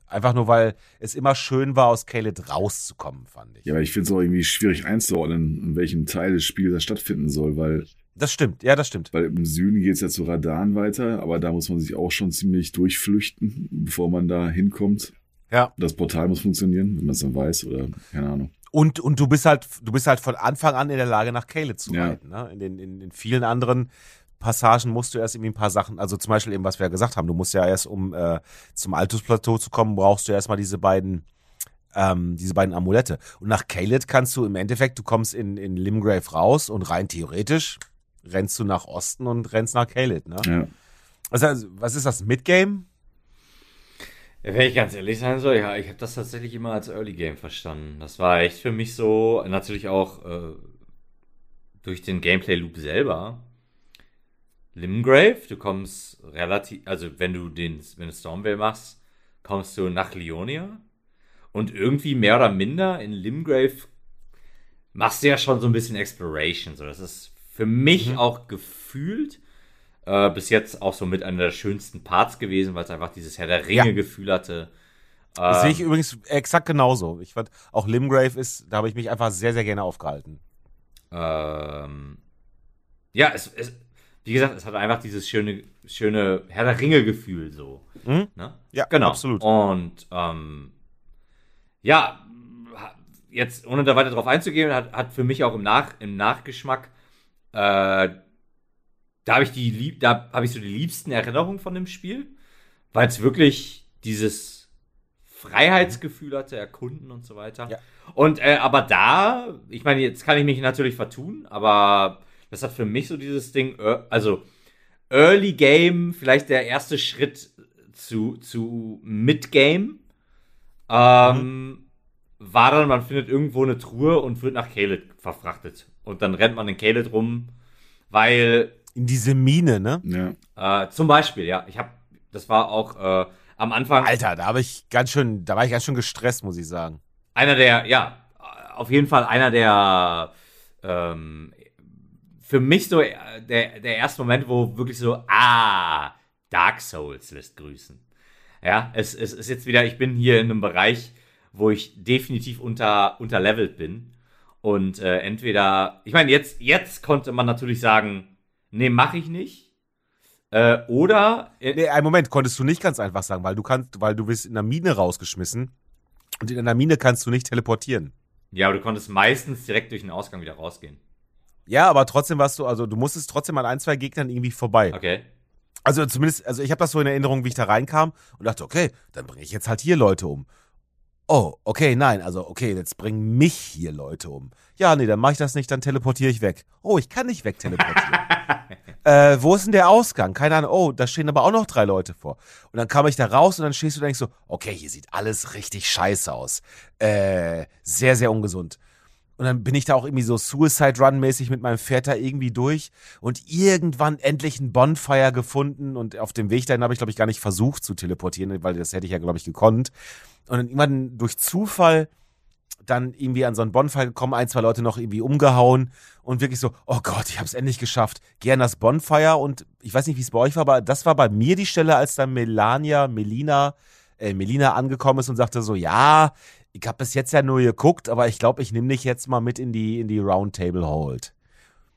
Einfach nur, weil es immer schön war, aus Kaled rauszukommen, fand ich. Ja, aber ich finde es auch irgendwie schwierig einzuordnen, in welchem Teil des Spiels das stattfinden soll, weil, Das stimmt, ja, das stimmt. weil im Süden geht es ja zu Radan weiter, aber da muss man sich auch schon ziemlich durchflüchten, bevor man da hinkommt. Ja. Das Portal muss funktionieren, wenn man es dann weiß oder keine Ahnung. Und, und du bist halt, du bist halt von Anfang an in der Lage, nach Kaled zu Ja. reiten. Ne? In, den, in, in vielen anderen Passagen musst du erst irgendwie ein paar Sachen, also zum Beispiel eben, was wir ja gesagt haben, du musst ja erst, um äh, zum Altusplateau zu kommen, brauchst du erstmal diese beiden, ähm, diese beiden Amulette. Und nach Kaled kannst du im Endeffekt, du kommst in, in Limgrave raus und rein theoretisch rennst du nach Osten und rennst nach Kaled. Ne? Ja. Also, was ist das, Midgame? Wenn ich ganz ehrlich sein soll, ja, ich habe das tatsächlich immer als Early Game verstanden. Das war echt für mich so, natürlich auch äh, durch den Gameplay Loop selber. Limgrave, du kommst relativ, also wenn du den, wenn du Stormvale machst, kommst du nach Leonia und irgendwie mehr oder minder in Limgrave machst du ja schon so ein bisschen Exploration. So, das ist für mich auch gefühlt äh, bis jetzt auch so mit einer der schönsten Parts gewesen, weil es einfach dieses Herr der Ringe-Gefühl hatte. Das Ähm, sehe ich übrigens exakt genauso. Ich fand, auch Limgrave ist, da habe ich mich einfach sehr, sehr gerne aufgehalten. Ähm, ja, es, es, wie gesagt, es hat einfach dieses schöne, schöne Herr der Ringe-Gefühl so. Mhm. Ne? Ja, Genau. absolut. Und ähm, ja, jetzt ohne da weiter drauf einzugehen, hat, hat für mich auch im, Nach, im Nachgeschmack, äh, da habe ich die lieb, da habe ich so die liebsten Erinnerungen von dem Spiel, weil es wirklich dieses Freiheitsgefühl hatte, erkunden und so weiter. Ja. Und äh, aber da, ich meine, jetzt kann ich mich natürlich vertun, aber das hat für mich so dieses Ding, äh, also Early Game, vielleicht der erste Schritt zu, zu Mid-Game. Ähm, War dann, man findet irgendwo eine Truhe und wird nach Caled verfrachtet. Und dann rennt man in Caled rum, weil In diese Mine, ne? Ja. äh, zum Beispiel, ja, ich habe, das war auch äh, am Anfang Alter, da habe ich ganz schön, da war ich ganz schön gestresst, muss ich sagen. einer der, ja, auf jeden Fall einer der, ähm, für mich so äh, der, der erste Moment, wo wirklich so, ah, Dark Souls lässt grüßen. Ja, es, es ist jetzt wieder, ich bin hier in einem Bereich, wo ich definitiv unter, unterlevelt bin. Und äh, entweder, ich meine, jetzt, jetzt konnte man natürlich sagen, nee, mache ich nicht. Äh, oder, äh, Nee, einen Moment, konntest du nicht ganz einfach sagen, weil du kannst, weil du bist in der Mine rausgeschmissen und in einer Mine kannst du nicht teleportieren. ja, aber du konntest meistens direkt durch den Ausgang wieder rausgehen. Ja, aber trotzdem warst du, also du musstest trotzdem an ein, zwei Gegnern irgendwie vorbei. Okay. Also zumindest, also ich habe das so in Erinnerung, wie ich da reinkam und dachte, okay, dann bringe ich jetzt halt hier Leute um. Oh, okay, nein, also okay, jetzt bringen mich hier Leute um. Ja, nee, dann mache ich das nicht, dann teleportiere ich weg. Oh, ich kann nicht wegteleportieren. äh, wo ist denn der Ausgang? Keine Ahnung. Oh, da stehen aber auch noch drei Leute vor. Und dann kam ich da raus und dann stehst du und denkst so, okay, hier sieht alles richtig scheiße aus. Äh, sehr, sehr ungesund. Und dann bin ich da auch irgendwie so Suicide Run mäßig mit meinem da irgendwie durch und irgendwann endlich ein Bonfire gefunden und auf dem Weg dahin habe ich glaube ich gar nicht versucht zu teleportieren, weil das hätte ich ja glaube ich gekonnt. Und dann irgendwann durch Zufall dann irgendwie an so einen Bonfire gekommen, ein, zwei Leute noch irgendwie umgehauen und wirklich so, oh Gott, ich habe es endlich geschafft. Geh an das Bonfire und ich weiß nicht, wie es bei euch war, aber das war bei mir die Stelle, als dann Melania, Melina, äh, Melina angekommen ist und sagte so, ja, ich habe bis jetzt ja nur geguckt, aber ich glaube, ich nehme dich jetzt mal mit in die, in die Roundtable Hold.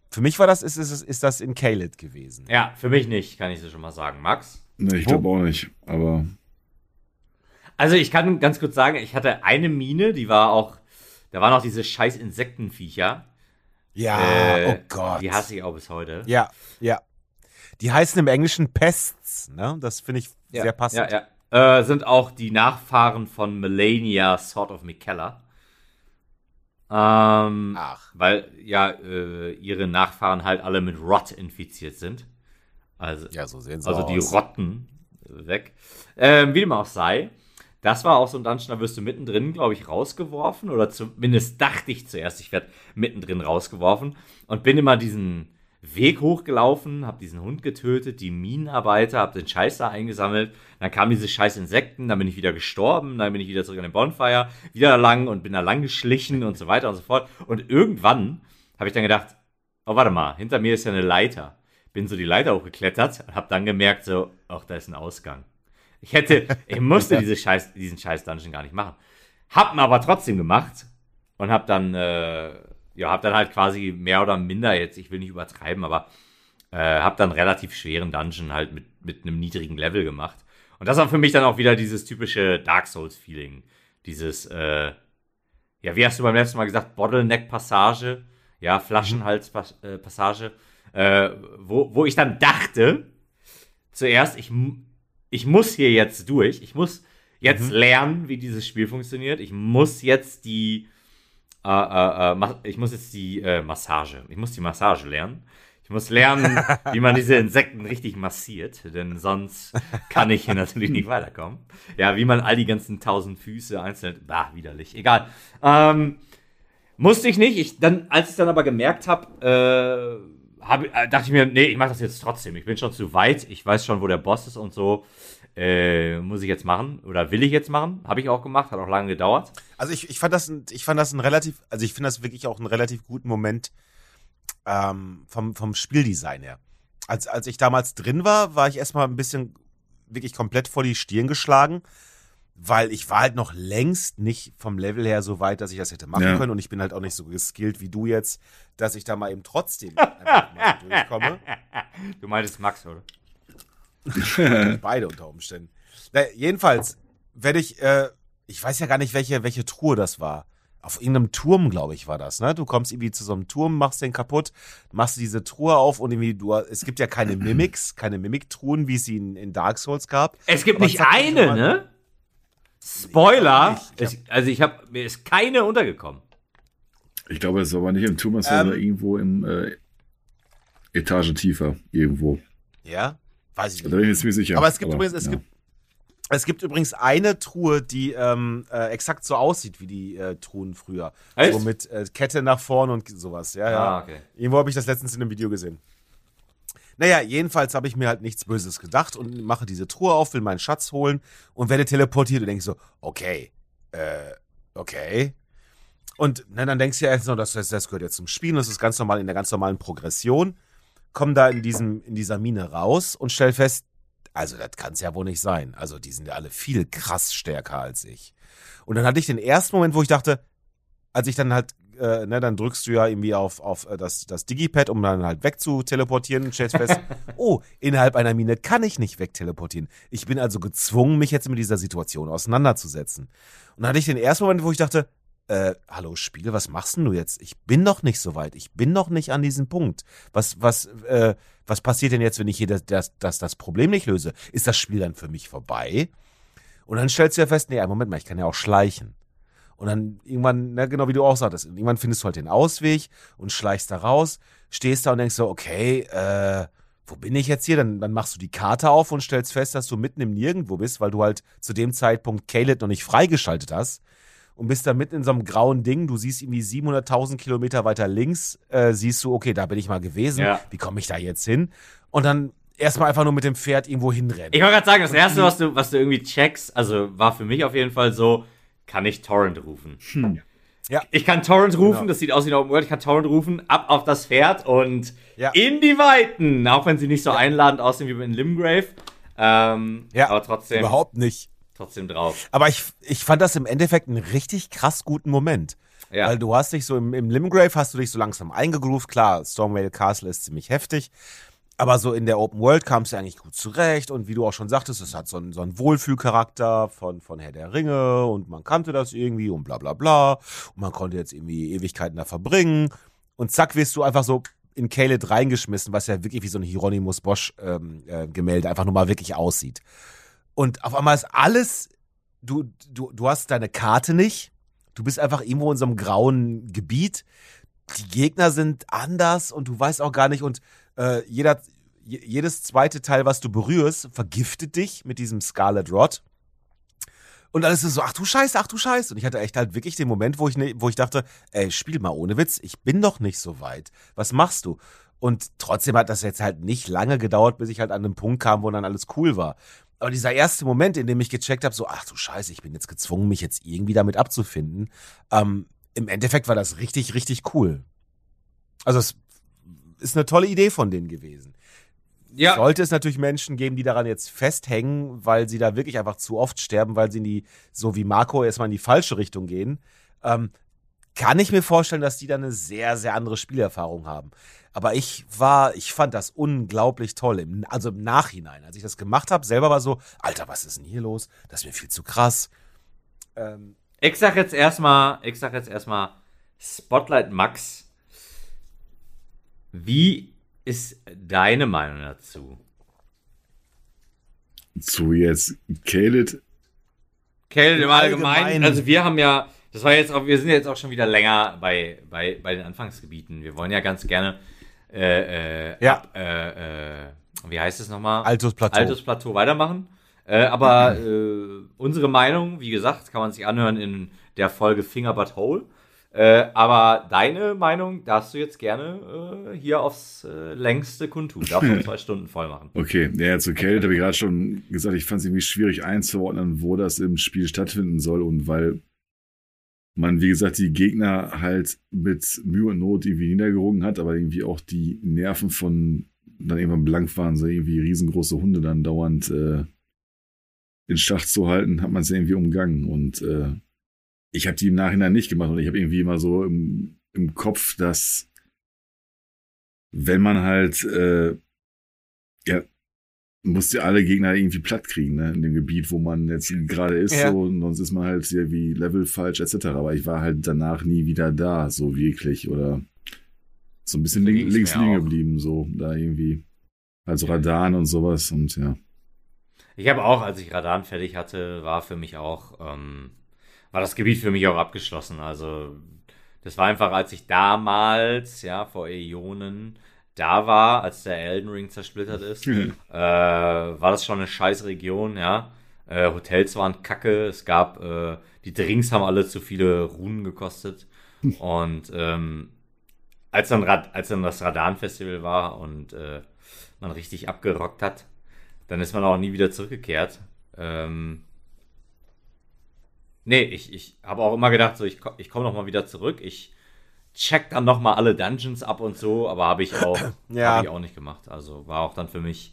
Für mich war das, ist, ist, ist das in Kaled gewesen. Ja, für mich nicht, kann ich so schon mal sagen. Max? Ne, ich glaube auch nicht, aber Also ich kann ganz kurz sagen, ich hatte eine Mine, die war auch, da waren auch diese scheiß Insektenviecher. Ja, Äh, oh Gott. Die hasse ich auch bis heute. Ja, ja. Die heißen im Englischen Pests, ne? Das finde ich sehr passend. Ja, ja. Äh, sind auch die Nachfahren von Melania, Sword of Mikella. Ähm, Ach. Weil ja äh, ihre Nachfahren halt alle mit Rot infiziert sind. Also, Ja, so sehen sie also aus. die rotten weg. Ähm, wie dem auch sei. Das war auch so ein Dungeon, da wirst du mittendrin, glaube ich, rausgeworfen. Oder zumindest dachte ich zuerst, ich werde mittendrin rausgeworfen. Und bin immer diesen Weg hochgelaufen, habe diesen Hund getötet, die Minenarbeiter, habe den Scheiß da eingesammelt. Dann kamen diese scheiß Insekten, dann bin ich wieder gestorben, dann bin ich wieder zurück an den Bonfire, wieder lang und bin da lang geschlichen und so weiter und so fort. Und irgendwann habe ich dann gedacht, oh, warte mal, hinter mir ist ja eine Leiter. Bin so die Leiter hochgeklettert und habe dann gemerkt, so, ach, da ist ein Ausgang. Ich hätte, ich musste diese Scheiß, diesen scheiß Dungeon gar nicht machen. Hab ihn aber trotzdem gemacht und hab dann, äh, ja, hab dann halt quasi mehr oder minder jetzt, ich will nicht übertreiben, aber äh, hab dann relativ schweren Dungeon halt mit, mit einem niedrigen Level gemacht. Und das war für mich dann auch wieder dieses typische Dark Souls-Feeling. Dieses, äh, ja, wie hast du beim letzten Mal gesagt, Bottleneck-Passage, ja, Flaschenhals-Passage, äh, wo, wo ich dann dachte, zuerst, ich, ich muss hier jetzt durch, ich muss jetzt lernen, wie dieses Spiel funktioniert, ich muss jetzt die, äh, äh, äh, ich muss jetzt die äh, Massage, ich muss die Massage lernen. Ich muss lernen, wie man diese Insekten richtig massiert, denn sonst kann ich hier natürlich nicht weiterkommen. Ja, wie man all die ganzen tausend Füße einzeln, bah, widerlich, egal. Ähm, musste ich nicht. Ich dann, als ich dann aber gemerkt habe, äh, hab, äh, dachte ich mir, nee, ich mache das jetzt trotzdem. Ich bin schon zu weit. Ich weiß schon, wo der Boss ist und so. Äh, muss ich jetzt machen oder will ich jetzt machen? Habe ich auch gemacht, hat auch lange gedauert. Also ich, ich fand das, ein, ich fand das ein relativ, also ich finde das wirklich auch einen relativ guten Moment ähm, vom, vom Spieldesign her. Als, als ich damals drin war, war ich erstmal ein bisschen wirklich komplett vor die Stirn geschlagen, weil ich war halt noch längst nicht vom Level her so weit, dass ich das hätte machen Ja. können und ich bin halt auch nicht so geskillt wie du jetzt, dass ich da mal eben trotzdem einfach mal so durchkomme. Du meintest Max, oder? Beide unter Umständen. Na, jedenfalls werde ich, äh, ich weiß ja gar nicht, welche, welche Truhe das war. Auf irgendeinem Turm, glaube ich, war das, ne? Du kommst irgendwie zu so einem Turm, machst den kaputt, machst diese Truhe auf und irgendwie, du, es gibt ja keine Mimics, keine Mimic-Truhen, wie es sie in, in Dark Souls gab. Es gibt Aber nicht eine, mal- ne? Spoiler. Ich hab- es, also ich habe mir ist keine untergekommen. ich glaube, es ist aber nicht im Turm, es war Ähm. irgendwo im äh, Etage tiefer, irgendwo. Ja? Weiß ich Da nicht. bin ich mir ziemlich sicher. Aber es gibt übrigens, es ja. gibt, es gibt übrigens eine Truhe, die ähm, äh, exakt so aussieht wie die äh, Truhen früher. Echt? So mit äh, Kette nach vorn und sowas. Ja, ja. Ah, okay. Irgendwo habe ich das letztens in einem Video gesehen. Naja, jedenfalls habe ich mir halt nichts Böses gedacht und mache diese Truhe auf, will meinen Schatz holen und werde teleportiert und denke so, okay, äh, okay. Und na, dann denkst du ja erst noch, das, das, gehört jetzt zum Spiel und das ist ganz normal in der ganz normalen Progression. Komm da in, diesem, in dieser Mine raus und stell fest, also das kann es ja wohl nicht sein. Also die sind ja alle viel krass stärker als ich. Und dann hatte ich den ersten Moment, wo ich dachte, als ich dann halt, äh, ne, dann drückst du ja irgendwie auf, auf äh, das, das Digipad, um dann halt wegzuteleportieren und stellst fest, oh, innerhalb einer Mine kann ich nicht wegteleportieren. Ich bin also gezwungen, mich jetzt mit dieser Situation auseinanderzusetzen. Und dann hatte ich den ersten Moment, wo ich dachte, äh, hallo Spiel, was machst denn du jetzt? Ich bin noch nicht so weit. Ich bin noch nicht an diesem Punkt. Was, was, äh, was passiert denn jetzt, wenn ich hier das, das, das, das Problem nicht löse? Ist das Spiel dann für mich vorbei? Und dann stellst du ja fest, nee, Moment mal, ich kann ja auch schleichen. Und dann irgendwann, na, genau wie du auch sagtest, irgendwann findest du halt den Ausweg und schleichst da raus, stehst da und denkst so, okay, äh, wo bin ich jetzt hier? Dann, dann machst du die Karte auf und stellst fest, dass du mitten im Nirgendwo bist, weil du halt zu dem Zeitpunkt Caleb noch nicht freigeschaltet hast. Und bist da mitten in so einem grauen Ding. Du siehst irgendwie 700.000 Kilometer weiter links, äh, siehst du, okay, da bin ich mal gewesen. Ja. Wie komme ich da jetzt hin? Und dann erstmal einfach nur mit dem Pferd irgendwo hinrennen. Ich wollte gerade sagen, das erste, was du, was du irgendwie checkst, also war für mich auf jeden Fall so, kann ich Torrent rufen. Ja. Ich kann Torrent rufen, Genau. das sieht aus wie ein Open World, ich kann Torrent rufen, ab auf das Pferd und Ja. in die Weiten. Auch wenn sie nicht so einladend aussehen wie in Limgrave. Ähm, Ja, aber trotzdem, Überhaupt nicht. Trotzdem drauf. Aber ich, ich fand das im Endeffekt einen richtig krass guten Moment. Ja. Weil du hast dich so im, im Limgrave hast du dich so langsam eingegroovt. Klar, Stormvale Castle ist ziemlich heftig. Aber so in der Open World kam es ja eigentlich gut zurecht. Und wie du auch schon sagtest, es hat so einen, so einen Wohlfühlcharakter von, von Herr der Ringe und man kannte das irgendwie und bla bla bla. Und man konnte jetzt irgendwie Ewigkeiten da verbringen. Und zack, wirst du einfach so in Kaled reingeschmissen, was ja wirklich wie so ein Hieronymus Bosch ähm, äh, Gemälde einfach nur mal wirklich aussieht. Und auf einmal ist alles, du, du, du hast deine Karte nicht. Du bist einfach irgendwo in so einem grauen Gebiet. Die Gegner sind anders und du weißt auch gar nicht. Und äh, jeder, je- jedes zweite Teil, was du berührst, vergiftet dich mit diesem Scarlet Rot. Und alles ist so, ach du Scheiße, ach du Scheiße. Und ich hatte echt halt wirklich den Moment, wo ich, ne, wo ich dachte, ey, spiel mal ohne Witz, ich bin doch nicht so weit. Was machst du? Und trotzdem hat das jetzt halt nicht lange gedauert, bis ich halt an einem Punkt kam, wo dann alles cool war. Aber dieser erste Moment, in dem ich gecheckt habe, so, ach du Scheiße, ich bin jetzt gezwungen, mich jetzt irgendwie damit abzufinden, ähm, im Endeffekt war das richtig, richtig cool. Also es ist eine tolle Idee von denen gewesen. Ja, Sollte es natürlich Menschen geben, die daran jetzt festhängen, weil sie da wirklich einfach zu oft sterben, weil sie in die, so wie Marco, erstmal in die falsche Richtung gehen, ähm, kann ich mir vorstellen, dass die dann eine sehr, sehr andere Spielerfahrung haben. Aber ich war, ich fand das unglaublich toll. Im, also im Nachhinein, als ich das gemacht habe, selber war so, Alter, was ist denn hier los? Das ist mir viel zu krass. Ähm, ich sag jetzt erstmal, ich sag jetzt erstmal Spotlight Max. Wie ist deine Meinung dazu? Zu jetzt Kaled. Caleb im Allgemeinen, Allgemeinen. also wir haben ja, das war jetzt auch, wir sind jetzt auch schon wieder länger bei, bei, bei den Anfangsgebieten. Wir wollen ja ganz gerne, äh, äh, Ja. ab, äh, äh, wie heißt es nochmal? Altus Plateau. Altus Plateau weitermachen. Äh, aber äh, unsere Meinung, wie gesagt, kann man sich anhören in der Folge Finger But Hole. Aber deine Meinung darfst du jetzt gerne hier aufs längste kundtun. Darfst du zwei Stunden voll machen. Okay, ja, zu Kaled habe ich gerade schon gesagt, ich fand es irgendwie schwierig einzuordnen, wo das im Spiel stattfinden soll und weil man, wie gesagt, die Gegner halt mit Mühe und Not irgendwie niedergerungen hat, aber irgendwie auch die Nerven von dann irgendwann blank waren, so irgendwie riesengroße Hunde dann dauernd äh, in Schach zu halten, hat man es irgendwie umgangen. Und äh, ich habe die im Nachhinein nicht gemacht und ich habe irgendwie immer so im, im Kopf, dass wenn man halt äh, ja muss ja alle Gegner irgendwie platt kriegen, ne, in dem Gebiet, wo man jetzt gerade ist, Ja. so, und sonst ist man halt sehr wie Level falsch, etc. Aber ich war halt danach nie wieder da, so wirklich, oder so ein bisschen So link, links liegen auch. geblieben, so, da irgendwie. Also Radaren und sowas und ja. Ich habe auch, als ich Radan fertig hatte, war für mich auch, ähm, war das Gebiet für mich auch abgeschlossen. Also, das war einfach, als ich damals, ja, vor Äonen da war, als der Elden Ring zersplittert ist, äh, war das schon eine scheiß Region, ja. Äh, Hotels waren kacke, es gab, äh, die Drinks haben alle zu viele Runen gekostet. Und ähm, als, dann Rad, als dann das Radan-Festival war und äh, man richtig abgerockt hat, dann ist man auch nie wieder zurückgekehrt. Ähm, nee, ich, ich habe auch immer gedacht, so ich, ich komme noch mal wieder zurück. Ich check dann noch mal alle Dungeons ab und so, aber habe ich auch Ja. habe ich auch nicht gemacht. Also war auch dann für mich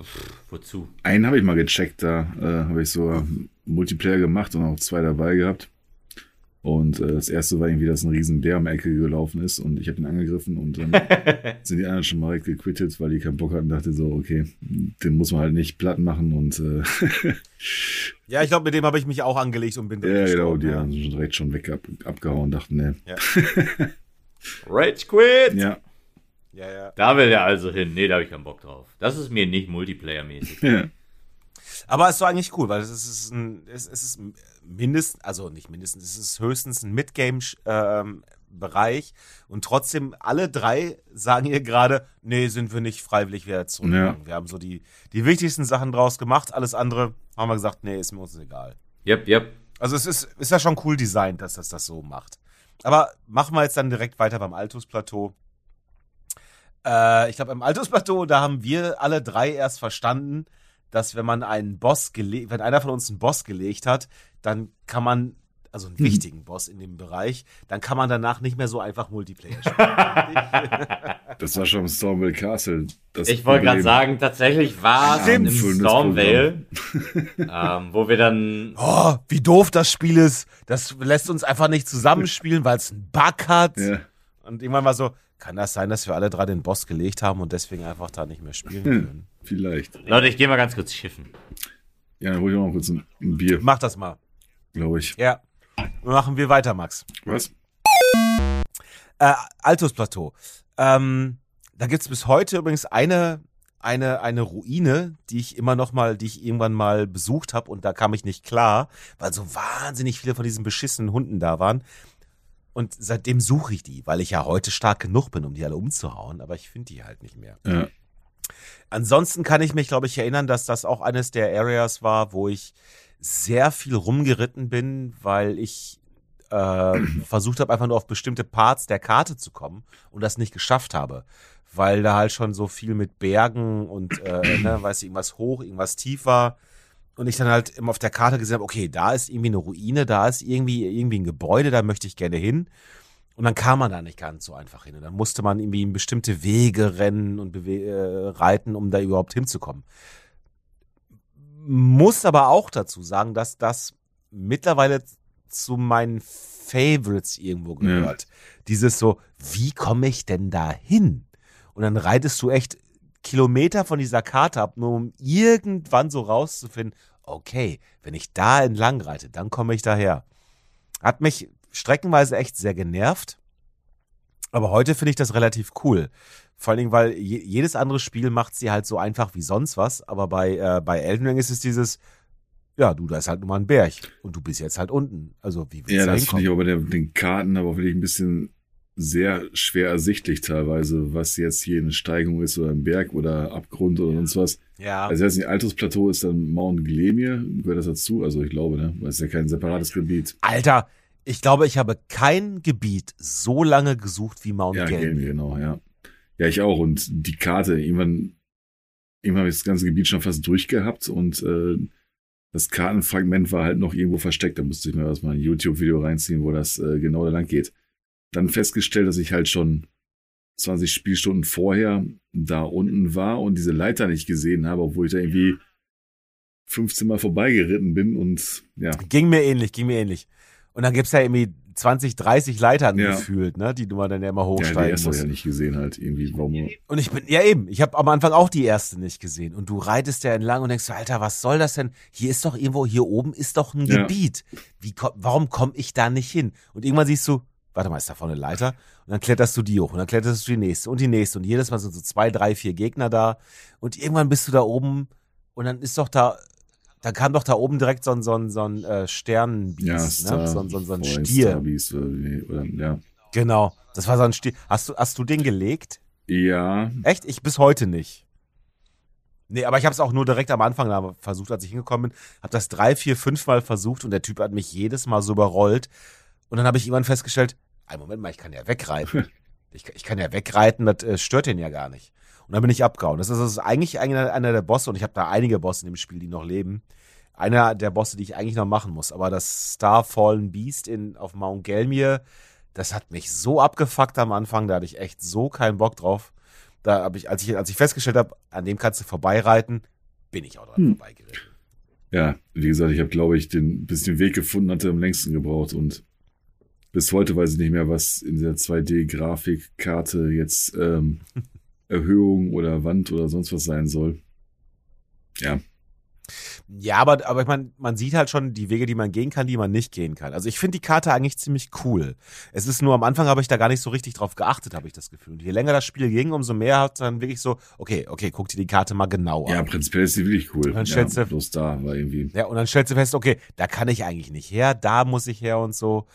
pff, wozu? Einen habe ich mal gecheckt, da äh, habe ich so Multiplayer gemacht und auch zwei dabei gehabt. Und äh, das erste war irgendwie, dass ein riesen Bär um die Ecke gelaufen ist und ich habe ihn angegriffen und dann sind die anderen schon mal direkt gequittet, weil die keinen Bock hatten. Dachte so, okay, den muss man halt nicht platt machen und äh, Ja, ich glaube, mit dem habe ich mich auch angelegt und bin ja, genau, die ja. haben schon direkt schon weg ab, abgehauen, dachten, ne. Rage Quit! Ja. Ja, ja. Da will er also hin. Nee, da habe ich keinen Bock drauf. Das ist mir nicht multiplayer-mäßig. ja. Aber es war eigentlich cool, weil es ist ein, es es ist mindestens, also nicht mindestens, es ist höchstens ein Midgame-Bereich und trotzdem alle drei sagen ihr gerade, nee, sind wir nicht freiwillig wieder zurückgegangen. Wir haben so die, die wichtigsten Sachen draus gemacht, alles andere haben wir gesagt, nee, ist mir uns egal. Yep, yep. Also es ist, ist ja schon cool designt, dass das das so macht. Aber machen wir jetzt dann direkt weiter beim Altus-Plateau. Äh, ich glaube, im Altus-Plateau, da haben wir alle drei erst verstanden, dass wenn man einen Boss gelegt, wenn einer von uns einen Boss gelegt hat, dann kann man, also einen wichtigen Boss in dem Bereich, dann kann man danach nicht mehr so einfach Multiplayer spielen. Das war schon im Stormville Castle. Das Ich wollte gerade sagen, tatsächlich war es im. Stormvale, ähm, wo wir dann oh, wie doof das Spiel ist. Das lässt uns einfach nicht zusammenspielen, weil es einen Bug hat. Ja. Und irgendwann war so, kann das sein, dass wir alle drei den Boss gelegt haben und deswegen einfach da nicht mehr spielen Hm. können? Vielleicht. Leute, ich gehe mal ganz kurz schiffen. Ja, dann hol ich auch noch kurz ein, ein Bier, Mach das mal. glaube ich. Ja. Machen wir weiter, Max. Was? Äh, Altus Plateau. Ähm, da gibt's bis heute übrigens eine, eine, eine Ruine, die ich immer noch mal, die ich irgendwann mal besucht habe und da kam ich nicht klar, weil so wahnsinnig viele von diesen beschissenen Hunden da waren. Und seitdem suche ich die, weil ich ja heute stark genug bin, um die alle umzuhauen, aber ich finde die halt nicht mehr. Ja. Ansonsten kann ich mich, glaube ich, erinnern, dass das auch eines der Areas war, wo ich sehr viel rumgeritten bin, weil ich äh, versucht habe, einfach nur auf bestimmte Parts der Karte zu kommen und das nicht geschafft habe. Weil da halt schon so viel mit Bergen und, äh, ne, weiß ich, irgendwas hoch, irgendwas tief war. Und ich dann halt immer auf der Karte gesehen habe, okay, da ist irgendwie eine Ruine, da ist irgendwie, irgendwie ein Gebäude, da möchte ich gerne hin. Und dann kam man da nicht ganz so einfach hin. Und dann musste man irgendwie in bestimmte Wege rennen und äh, reiten, um da überhaupt hinzukommen. Muss aber auch dazu sagen, dass das mittlerweile zu meinen Favorites irgendwo gehört. Dieses so, wie komme ich denn da hin? Und dann reitest du echt Kilometer von dieser Karte ab, nur um irgendwann so rauszufinden, okay, wenn ich da entlang reite, dann komme ich daher. Hat mich streckenweise echt sehr genervt. Aber heute finde ich das relativ cool. Vor allen Dingen, weil je, jedes andere Spiel macht sie halt so einfach wie sonst was. Aber bei, äh, bei Elden Ring ist es dieses, ja, du, da ist halt nur mal ein Berg. Und du bist jetzt halt unten. Also, wie willst Ja, du da das finde ich hinkommen? aber der, den Karten aber wirklich ein bisschen sehr schwer ersichtlich teilweise, was jetzt hier eine Steigung ist oder ein Berg oder Abgrund oder sonst was. Ja, Also jetzt ein altes Plateau ist dann Mount Glemir, gehört das dazu? Also ich glaube, ne? Weil es ist ja kein separates Gebiet. Alter, ich glaube, ich habe kein Gebiet so lange gesucht wie Mount Ja, Gelmir. Glemir, genau, ja. Ja, ich auch. Und die Karte, irgendwann, irgendwann habe ich das ganze Gebiet schon fast durchgehabt und äh, das Kartenfragment war halt noch irgendwo versteckt. Da musste ich mir erstmal ein YouTube-Video reinziehen, wo das äh, genau da lang geht. Dann festgestellt, dass ich halt schon 20 Spielstunden vorher da unten war und diese Leiter nicht gesehen habe, obwohl ich da irgendwie 15 Mal vorbeigeritten bin und ja, Ging mir ähnlich, ging mir ähnlich. Und dann gibt's ja irgendwie 20, 30 Leitern Ja. gefühlt, ne, die du mal dann ja immer ja die hochsteigen erste musst. ja nicht gesehen halt irgendwie, warum. Und ich bin, ja eben, ich habe am Anfang auch die erste nicht gesehen. Und du reitest ja entlang und denkst, so, Alter, was soll das denn? Hier ist doch irgendwo, hier oben ist doch ein Ja. Gebiet. Wie, warum komme ich da nicht hin? Und irgendwann siehst du, warte mal, ist da vorne eine Leiter? Und dann kletterst du die hoch und dann kletterst du die nächste und die nächste. Und jedes Mal sind so zwei, drei, vier Gegner da. Und irgendwann bist du da oben und dann ist doch da, dann kam doch da oben direkt so ein, so ein, so ein äh, Sternenbiest, Ja, ne? So, ein- so, ein- so ein Stier. Star Beast oder, wie- oder ja. Genau, das war so ein Stier. Hast du, hast du den gelegt? Ja, Echt? Ich bis heute nicht. Nee, aber ich habe es auch nur direkt am Anfang versucht, als ich hingekommen bin. Habe das drei, vier, fünf Mal versucht und der Typ hat mich jedes Mal so überrollt. Und dann habe ich irgendwann festgestellt, ein Moment mal, ich kann ja wegreiten. ich, ich kann ja wegreiten, das äh, stört den ja gar nicht. Und dann bin ich abgehauen. Das ist, das ist eigentlich einer, einer der Bosse und ich habe da einige Bosse in dem Spiel, die noch leben. Einer der Bosse, die ich eigentlich noch machen muss. Aber das Starfallen Beast in, auf Mount Gelmir, das hat mich so abgefuckt am Anfang, da hatte ich echt so keinen Bock drauf. Da habe ich, als ich, als ich festgestellt habe, an dem kannst du vorbeireiten, bin ich auch dran Hm. vorbeigeritten. ja, wie gesagt, ich habe, glaube ich, den, bis ich den Weg gefunden hatte, am längsten gebraucht und bis heute weiß ich nicht mehr, was in der 2D-Grafikkarte jetzt ähm, Erhöhung oder Wand oder sonst was sein soll. Ja. Ja, aber, aber ich meine, man sieht halt schon die Wege, die man gehen kann, die man nicht gehen kann. Also ich finde die Karte eigentlich ziemlich cool. Es ist nur am Anfang habe ich da gar nicht so richtig drauf geachtet, habe ich das Gefühl. Und je länger das Spiel ging, umso mehr hat dann wirklich so, okay, okay, guck dir die Karte mal genau an. Ja, prinzipiell ist die wirklich cool. Und dann ja, du- bloß da war irgendwie. Ja, und dann stellst du fest, okay, da kann ich eigentlich nicht her, da muss ich her und so.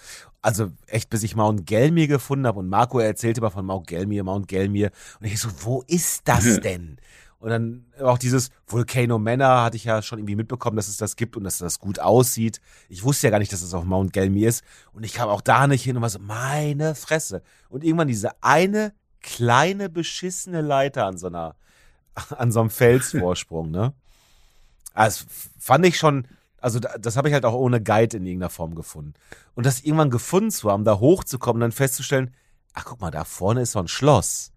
Also echt, bis ich Mount Gelmir gefunden habe und Marco erzählte immer von Mount Gelmir, Mount Gelmir. Und ich so, wo ist das denn? Und dann auch dieses Volcano Manor hatte ich ja schon irgendwie mitbekommen, dass es das gibt und dass das gut aussieht. Ich wusste ja gar nicht, dass es auf Mount Gelmir ist. Und ich kam auch da nicht hin und war so, meine Fresse. Und irgendwann diese eine kleine beschissene Leiter an so einer, an so einem Felsvorsprung, ne? Also fand ich schon, also da- das habe ich halt auch ohne Guide in irgendeiner Form gefunden. Und das irgendwann gefunden zu haben, da hochzukommen, dann festzustellen, ach guck mal, da vorne ist so ein Schloss.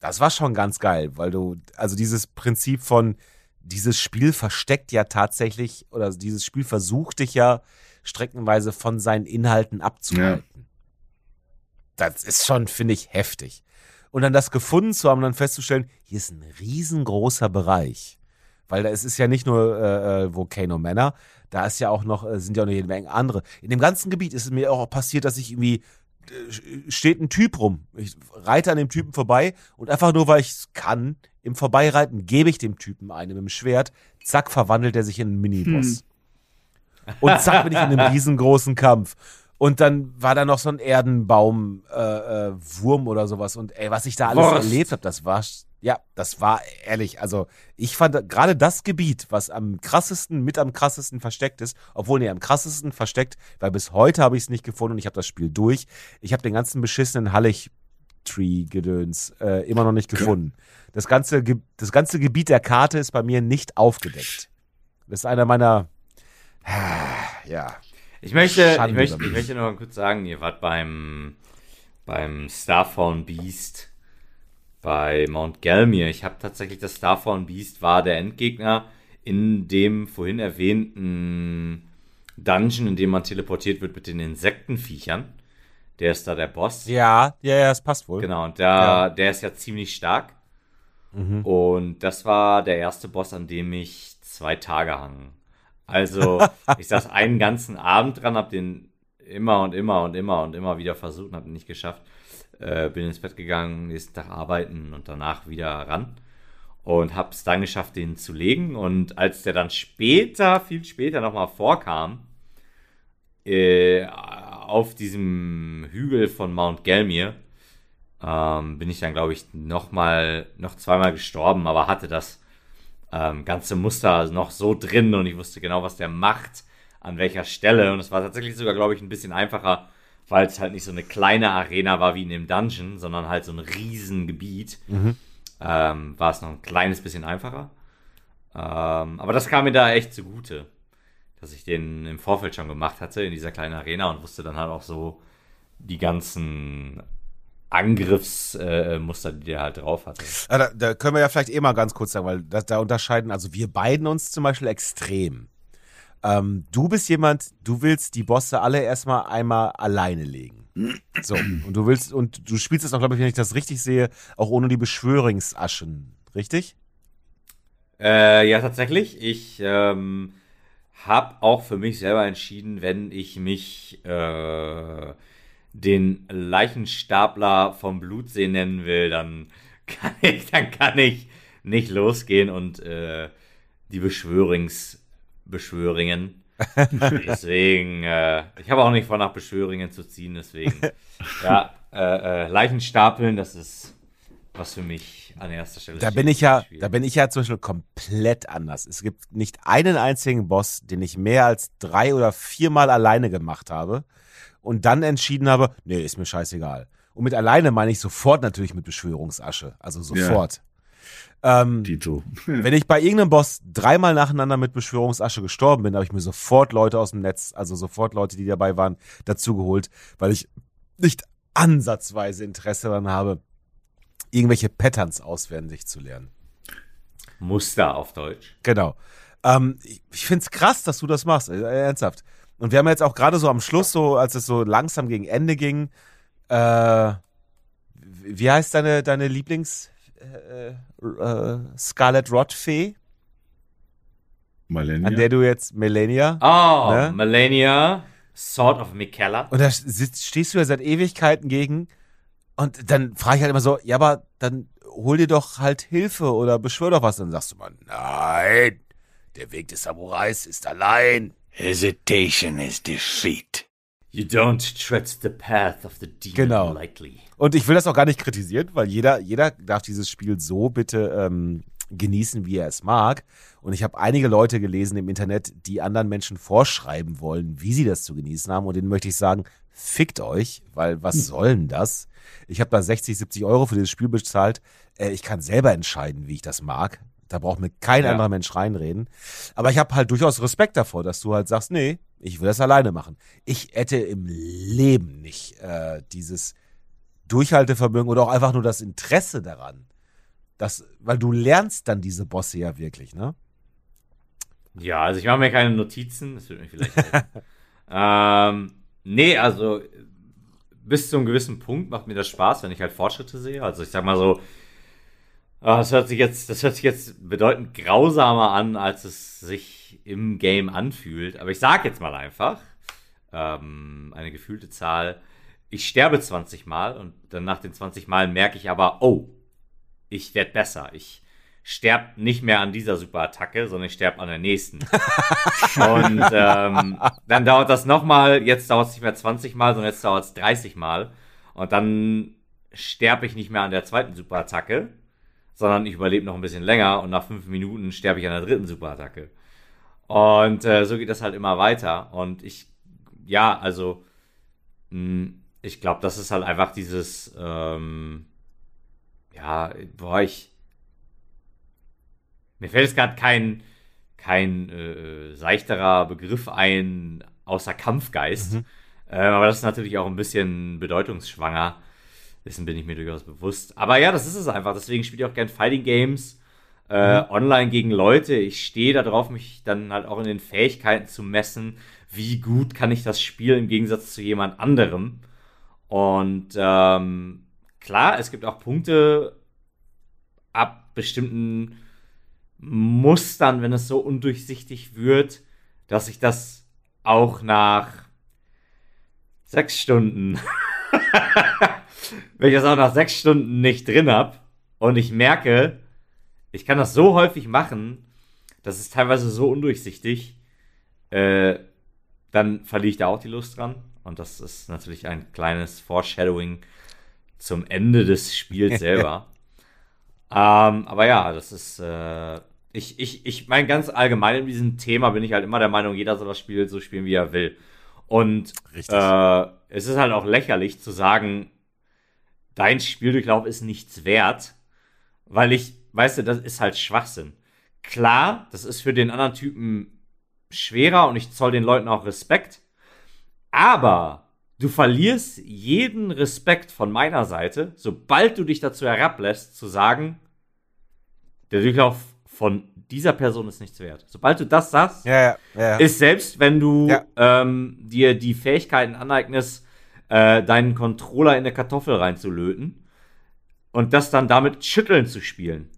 Das war schon ganz geil, weil du, also dieses Prinzip von, dieses Spiel versteckt ja tatsächlich, oder dieses Spiel versucht dich ja streckenweise von seinen Inhalten abzuhalten. Das ist schon, finde ich, heftig. Und dann das gefunden zu haben und dann festzustellen, hier ist ein riesengroßer Bereich. Weil es ist ja nicht nur äh, äh, Volcano Manor, da ist ja auch noch, äh, sind ja auch noch jede Menge andere. In dem ganzen Gebiet ist es mir auch passiert, dass ich irgendwie äh, steht ein Typ rum. Ich reite an dem Typen vorbei und einfach nur, weil ich es kann, im Vorbeireiten gebe ich dem Typen eine mit dem Schwert. Zack, verwandelt er sich in einen Miniboss. Und zack, bin ich in einem riesengroßen Kampf. Und dann war da noch so ein Erdenbaum, äh, äh, Wurm oder sowas. Und ey, was ich da alles Wurst. erlebt habe, das war, ja, das war ehrlich. Also ich fand gerade das Gebiet, was am krassesten, mit am krassesten versteckt ist, obwohl nee, am krassesten versteckt, weil bis heute habe ich es nicht gefunden und ich habe das Spiel durch. Ich habe den ganzen beschissenen Hallig-Tree-Gedöns äh, immer noch nicht gefunden. Das ganze, Ge das ganze Gebiet der Karte ist bei mir nicht aufgedeckt. Das ist einer meiner, ja, Ich möchte, ich möchte, ich möchte noch mal kurz sagen, ihr wart beim, beim Starfawn Beast bei Mount Gelmir. Ich habe tatsächlich das Starfawn Beast war der Endgegner in dem vorhin erwähnten Dungeon, in dem man teleportiert wird mit den Insektenviechern. Der ist da der Boss. ja, ja, ja, es passt wohl. Genau, und der, Ja. der ist ja ziemlich stark. Mhm. Und das war der erste Boss, an dem ich zwei Tage hang. Also, ich saß einen ganzen Abend dran, hab den immer und immer und immer und immer wieder versucht und hab ihn nicht geschafft. Äh, bin ins Bett gegangen, nächsten Tag arbeiten und danach wieder ran. Und hab's dann geschafft, den zu legen. Und als der dann später, viel später nochmal vorkam, äh, auf diesem Hügel von Mount Gelmir, ähm, bin ich dann, glaube ich, noch mal, noch zweimal gestorben, aber hatte das ähm, ganze Muster noch so drin und ich wusste genau, was der macht, an welcher Stelle. Und es war tatsächlich sogar, glaube ich, ein bisschen einfacher, weil es halt nicht so eine kleine Arena war wie in dem Dungeon, sondern halt so ein Riesengebiet. Ähm, war es noch ein kleines bisschen einfacher. Ähm, aber das kam mir da echt zugute, dass ich den im Vorfeld schon gemacht hatte in dieser kleinen Arena und wusste dann halt auch so die ganzen Angriffsmuster, äh, Muster, die der halt drauf hatte. Ah, Da, da können wir ja vielleicht eh mal ganz kurz sagen, weil da, da unterscheiden, also wir beiden uns zum Beispiel extrem. Ähm, du bist jemand, du willst die Bosse alle erstmal einmal alleine legen. So, und du willst, und du spielst es auch, glaube ich, wenn ich das richtig sehe, auch ohne die Beschwörungsaschen, richtig? Äh, ja, tatsächlich. Ich ähm, habe auch für mich selber entschieden, wenn ich mich äh, den Leichenstapler vom Blutsee nennen will, dann kann ich, dann kann ich nicht losgehen und äh, die Beschwörungs Beschwöringen. deswegen, äh, ich habe auch nicht vor, nach Beschwöringen zu ziehen, deswegen, ja, äh, äh, Leichenstapeln, das ist was für mich an erster Stelle Da bin ich ja, Spiel. da bin ich ja zum Beispiel komplett anders. Es gibt nicht einen einzigen Boss, den ich mehr als drei oder viermal alleine gemacht habe und dann entschieden habe, nee, ist mir scheißegal. Und mit alleine meine ich sofort natürlich mit Beschwörungsasche, also sofort. Ähm, Tito. wenn ich bei irgendeinem Boss dreimal nacheinander mit Beschwörungsasche gestorben bin, habe ich mir sofort Leute aus dem Netz, also sofort Leute, die dabei waren, dazugeholt, weil ich nicht ansatzweise Interesse daran habe, irgendwelche Patterns auswendig zu lernen. Muster auf Deutsch. Genau. Ähm, ich ich finde es krass, dass du das machst, äh, ernsthaft. Und wir haben jetzt auch gerade so am Schluss, so als es so langsam gegen Ende ging, äh, wie heißt deine, deine Lieblings äh, äh, Scarlet Rot Fee, Malenia. an der du jetzt Melania. Oh, Ne? Melania, Sword of Mikella. Und da sitzt, stehst du ja seit Ewigkeiten gegen. Und dann frage ich halt immer so, ja, aber dann hol dir doch halt Hilfe oder beschwör doch was. Und dann sagst du mal, nein, der Weg des Samurais ist allein. Hesitation is defeat. You don't tread the path of the demon Genau. lightly. Und ich will das auch gar nicht kritisieren, weil jeder, jeder darf dieses Spiel so bitte ähm, genießen, wie er es mag. Und ich habe einige Leute gelesen im Internet, die anderen Menschen vorschreiben wollen, wie sie das zu genießen haben. Und denen möchte ich sagen, fickt euch, weil was soll denn das? Ich habe da 60, 70 Euro für dieses Spiel bezahlt. Äh, ich kann selber entscheiden, wie ich das mag. Da braucht mir kein Ja. anderer Mensch reinreden. Aber ich habe halt durchaus Respekt davor, dass du halt sagst, nee, ich will das alleine machen. Ich hätte im Leben nicht äh, dieses Durchhaltevermögen oder auch einfach nur das Interesse daran. Das, weil du lernst dann diese Bosse ja wirklich, ne? Ja, also ich mache mir keine Notizen, das wird mir vielleicht helfen. ähm, nee, also bis zu einem gewissen Punkt macht mir das Spaß, wenn ich halt Fortschritte sehe. Also ich sag mal so, ah, das hört sich jetzt, das hört sich jetzt bedeutend grausamer an, als es sich im Game anfühlt. Aber ich sag jetzt mal einfach, ähm, eine gefühlte Zahl. Ich sterbe 20 Mal und dann nach den 20 Mal merke ich aber, oh, ich werde besser. Ich sterb nicht mehr an dieser Superattacke, sondern ich sterb an der nächsten. und ähm, dann dauert das nochmal, jetzt dauert es nicht mehr 20 Mal, sondern jetzt dauert es 30 Mal. Und dann sterbe ich nicht mehr an der zweiten Superattacke, sondern ich überlebe noch ein bisschen länger und nach fünf Minuten sterbe ich an der dritten Superattacke. Und äh, so geht das halt immer weiter. Und ich, ja, also, mh, ich glaube, das ist halt einfach dieses, ähm, ja, boah, ich, mir fällt jetzt gerade kein, kein äh, seichterer Begriff ein, außer Kampfgeist. Mhm. Ähm, aber das ist natürlich auch ein bisschen bedeutungsschwanger. Dessen bin ich mir durchaus bewusst. Aber ja, das ist es einfach. Deswegen spiele ich auch gern Fighting Games. Äh, Online gegen Leute. Ich stehe darauf, mich dann halt auch in den Fähigkeiten zu messen. Wie gut kann ich das Spiel im Gegensatz zu jemand anderem? Und ähm, klar, es gibt auch Punkte ab bestimmten Mustern, wenn es so undurchsichtig wird, dass ich das auch nach sechs Stunden, wenn ich das auch nach sechs Stunden nicht drin habe und ich merke, ich kann das so häufig machen, das ist teilweise so undurchsichtig, äh, dann verliere ich da auch die Lust dran. Und das ist natürlich ein kleines Foreshadowing zum Ende des Spiels selber. ähm, aber ja, das ist, äh, ich, ich, ich meine, ganz allgemein in diesem Thema bin ich halt immer der Meinung, jeder soll das Spiel so spielen, wie er will. Und äh, es ist halt auch lächerlich zu sagen, dein Spieldurchlauf ist nichts wert, weil ich, weißt du, das ist halt Schwachsinn. Klar, das ist für den anderen Typen schwerer und ich zoll den Leuten auch Respekt, aber du verlierst jeden Respekt von meiner Seite, sobald du dich dazu herablässt, zu sagen, der Durchlauf von dieser Person ist nichts wert. Sobald du das sagst, Ja, ja, ja. ist selbst, wenn du ähm, dir die Fähigkeiten aneignest, äh, deinen Controller in eine Kartoffel reinzulöten und das dann damit schütteln zu spielen,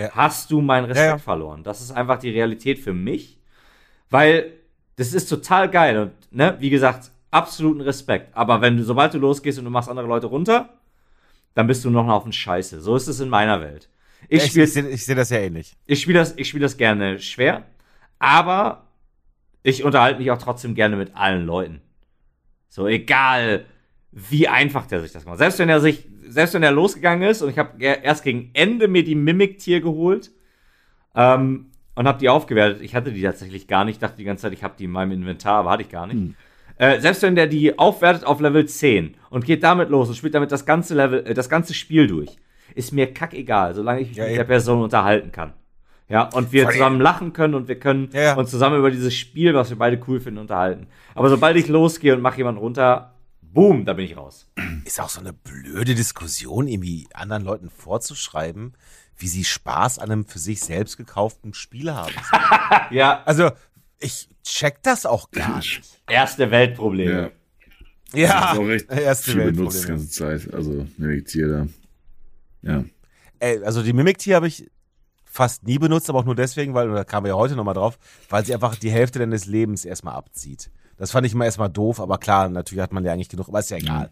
Ja. hast du meinen Respekt Ja, verloren. Das ist einfach die Realität für mich, weil das ist total geil und ne, wie gesagt, absoluten Respekt. Aber wenn du, sobald du losgehst und du machst andere Leute runter, dann bist du noch auf den Scheiße. So ist es in meiner Welt. Ich ich spiele ich sehe seh das ja ähnlich. ich spiele das, ich spiele das gerne schwer, aber ich unterhalte mich auch trotzdem gerne mit allen Leuten. So, egal wie einfach der sich das macht. Selbst wenn er sich, selbst wenn er losgegangen ist und ich habe erst gegen Ende mir die Mimik-Tier geholt ähm, und habe die aufgewertet. Ich hatte die tatsächlich gar nicht, dachte die ganze Zeit, ich habe die in meinem Inventar, aber hatte ich gar nicht. Äh, selbst wenn der die aufwertet auf Level 10 und geht damit los und spielt damit das ganze Level, äh, das ganze Spiel durch, ist mir kackegal, solange ich mich Ja, mit eben. der Person unterhalten kann. Ja, und wir Voll. zusammen lachen können und wir können Ja, ja. uns zusammen über dieses Spiel, was wir beide cool finden, unterhalten. Aber sobald ich losgehe und mache jemanden runter, boom, da bin ich raus. Ist auch so eine blöde Diskussion, irgendwie anderen Leuten vorzuschreiben, wie sie Spaß an einem für sich selbst gekauften Spiel haben. Ja, Also, Ich check das auch gar nicht. Erste Weltprobleme. Ja. Ja, Das ist auch recht erste viel benutzt die Weltprobleme. ganze Zeit. Also, Mimiktier da. Ja. Ey, also die Mimiktier habe ich fast nie benutzt, aber auch nur deswegen, weil, und da kamen wir ja heute nochmal drauf, weil sie einfach die Hälfte deines Lebens erstmal abzieht. Das fand ich immer erstmal doof, aber klar, natürlich hat man ja eigentlich genug, aber ist ja egal.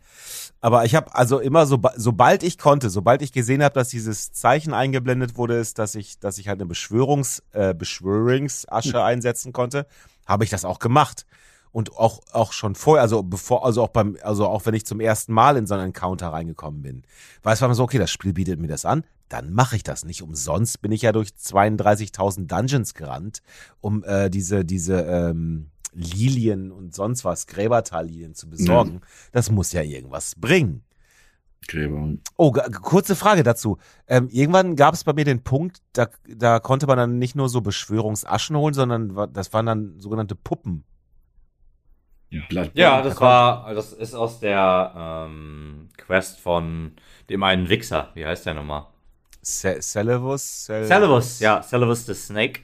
Aber ich habe also immer, so, sobald ich konnte, sobald ich gesehen habe, dass dieses Zeichen eingeblendet wurde, ist, dass ich, dass ich halt eine Beschwörungs, äh, Beschwörungsasche einsetzen konnte, habe ich das auch gemacht. Und auch, auch schon vorher, also bevor, also auch beim, also auch wenn ich zum ersten Mal in so einen Encounter reingekommen bin. Weil es war so, okay, das Spiel bietet mir das an, dann mache ich das nicht. Umsonst bin ich ja durch 32.000 Dungeons gerannt, um äh, diese, diese ähm, Lilien und sonst was, Gräbertallilien zu besorgen. Das muss ja irgendwas bringen. Gräber. Oh, kurze Frage dazu. Ähm, irgendwann gab es bei mir den Punkt, da, da konnte man dann nicht nur so Beschwörungsaschen holen, sondern das waren dann sogenannte Puppen. Blatt. Ja, das war, das ist aus der ähm, Quest von dem einen Wichser. Wie heißt der nochmal? Ce Celevus? Cel Celebus, ja, Celebus the Snake.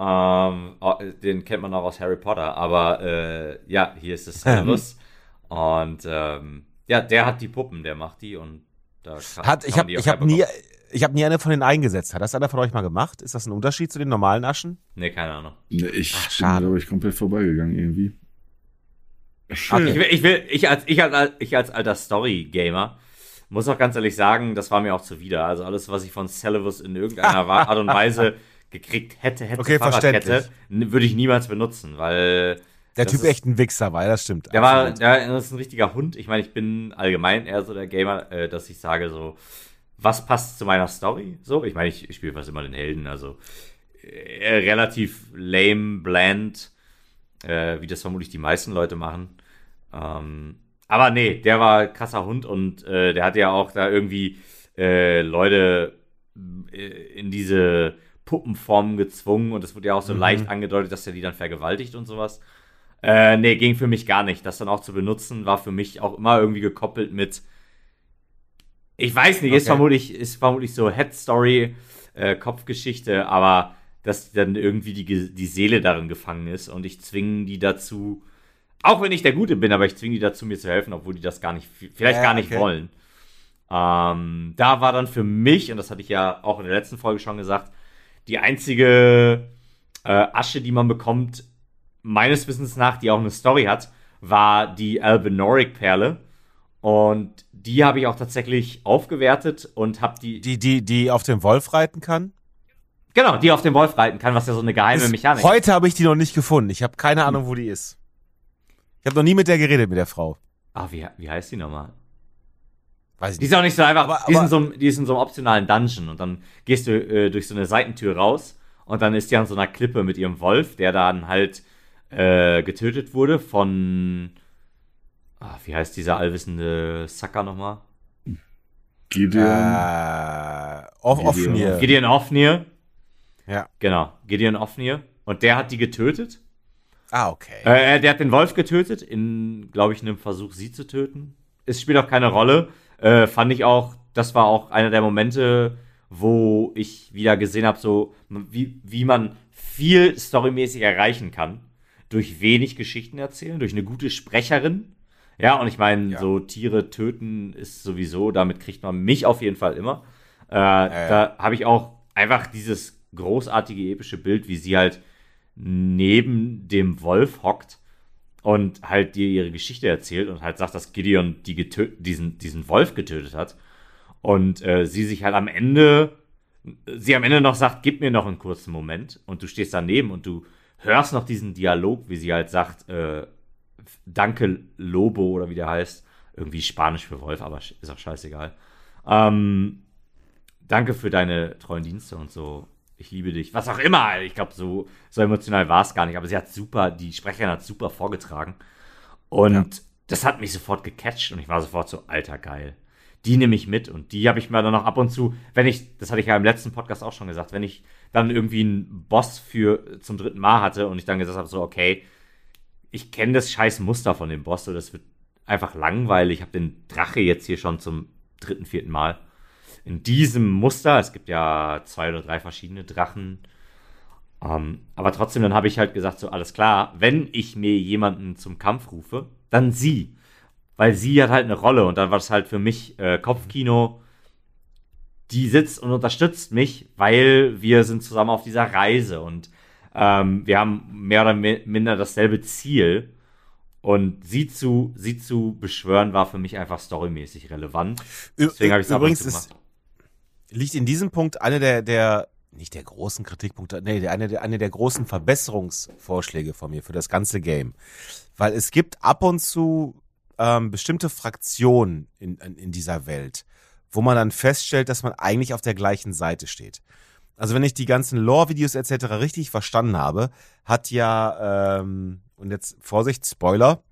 Ähm, oh, den kennt man auch aus Harry Potter, aber äh, ja, hier ist es Celebus. und ähm, ja, der hat die Puppen, der macht die und da kann, Hat, ich habe die auch ich hab nie, ich hab nie eine von denen eingesetzt. Hat das einer von euch mal gemacht? Ist das ein Unterschied zu den normalen Aschen? Nee, keine Ahnung. Nee, ich Ach, bin, schade. glaube ich, komplett vorbeigegangen irgendwie. Ich will, ich will, ich als, ich als, ich als alter Story-Gamer muss auch ganz ehrlich sagen, das war mir auch zuwider. Also alles, was ich von Celebus in irgendeiner Art und Weise gekriegt hätte, hätte, Okay, Fahrradkette, würde ich niemals benutzen, weil Der Das Typ ist- echt ein Wichser war, das stimmt. der war, der das ist ein richtiger Hund. Ich meine, ich bin allgemein eher so der Gamer, äh, dass ich sage so, was passt zu meiner Story? So, ich meine, ich, ich spiele fast immer den Helden, also äh, relativ lame, bland, äh, wie das vermutlich die meisten Leute machen. Ähm, aber nee, der war ein krasser Hund und äh, der hat ja auch da irgendwie äh, Leute äh, in diese Puppenformen gezwungen und es wurde ja auch so Mhm. leicht angedeutet, dass er die dann vergewaltigt und sowas. Äh, nee, ging für mich gar nicht. Das dann auch zu benutzen, war für mich auch immer irgendwie gekoppelt mit. Ich weiß nicht, ist Okay. vermutlich, ist vermutlich so Head-Story, äh, Kopfgeschichte, aber dass dann irgendwie die, die Seele darin gefangen ist und ich zwinge die dazu, auch wenn ich der Gute bin, aber ich zwinge die dazu, mir zu helfen, obwohl die das gar nicht, vielleicht Ja, gar nicht okay. wollen. Ähm, da war dann für mich, und das hatte ich ja auch in der letzten Folge schon gesagt, die einzige äh, Asche, die man bekommt, meines Wissens nach, die auch eine Story hat, war die Albinoric-Perle. Und die habe ich auch tatsächlich aufgewertet und habe die, Die, die, die auf dem Wolf reiten kann? genau, die auf dem Wolf reiten kann, was ja so eine geheime Ist- Mechanik Heute habe ich die noch nicht gefunden. Ich habe keine Ahnung, wo die ist. Ich habe noch nie mit der geredet, mit der Frau. Ah, wie, wie heißt die nochmal? Weiß ich Die ist auch nicht so einfach. Aber- die, ist aber- in so einem, die ist in so einem optionalen Dungeon und dann gehst du äh, durch so eine Seitentür raus und dann ist die an so einer Klippe mit ihrem Wolf, der dann halt äh, getötet wurde von. Ah, wie heißt dieser allwissende Sucker nochmal? Gideon. Äh, off, off Gideon. Ofnir. Ja. Genau, Gideon Ofnir. Und der hat die getötet. Ah, okay. Äh, der hat den Wolf getötet, in, glaube ich, einem Versuch, sie zu töten. Es spielt auch keine Rolle. Äh, fand ich auch, das war auch einer der Momente, wo ich wieder gesehen habe, so wie, wie man viel storymäßig erreichen kann. Durch wenig Geschichten erzählen, durch eine gute Sprecherin. Ja, und ich meine, Ja. so Tiere töten ist sowieso, damit kriegt man mich auf jeden Fall immer. Äh, ja. Da habe ich auch einfach dieses großartige epische Bild, wie sie halt neben dem Wolf hockt und halt dir ihre Geschichte erzählt und halt sagt, dass Gideon die diesen, diesen Wolf getötet hat. Und äh, sie sich halt am Ende, sie am Ende noch sagt, gib mir noch einen kurzen Moment. Und du stehst daneben und du hörst noch diesen Dialog, wie sie halt sagt, äh, danke Lobo oder wie der heißt. Irgendwie Spanisch für Wolf, aber ist auch scheißegal. Ähm, danke für deine treuen Dienste und so. Ich liebe dich. Was auch immer. Ich glaube, so, so emotional war es gar nicht. Aber sie hat super, die Sprecherin hat super vorgetragen. Und Ja. das hat mich sofort gecatcht und ich war sofort so, alter, geil. Die nehme ich mit und die habe ich mir dann noch ab und zu, wenn ich, das hatte ich ja im letzten Podcast auch schon gesagt, wenn ich dann irgendwie einen Boss für zum dritten Mal hatte und ich dann gesagt habe, so, okay, ich kenne das scheiß Muster von dem Boss, so das wird einfach langweilig. Ich habe den Drache jetzt hier schon zum dritten, vierten Mal. In diesem Muster, es gibt ja zwei oder drei verschiedene Drachen. Ähm, aber trotzdem, dann habe ich halt gesagt, so alles klar, wenn ich mir jemanden zum Kampf rufe, dann sie. Weil sie hat halt eine Rolle und dann war das halt für mich äh, Kopfkino. Die sitzt und unterstützt mich, weil wir sind zusammen auf dieser Reise und ähm, wir haben mehr oder minder dasselbe Ziel. Und sie zu, sie zu beschwören, war für mich einfach storymäßig relevant. Deswegen habe ich es Übrigens ist, liegt in diesem Punkt eine der, der nicht der großen Kritikpunkte, nee, eine der, eine der großen Verbesserungsvorschläge von mir für das ganze Game. Weil es gibt ab und zu ähm, bestimmte Fraktionen in, in, in dieser Welt, wo man dann feststellt, dass man eigentlich auf der gleichen Seite steht. Also wenn ich die ganzen Lore-Videos etc. richtig verstanden habe, hat ja, ähm, und jetzt Vorsicht, Spoiler,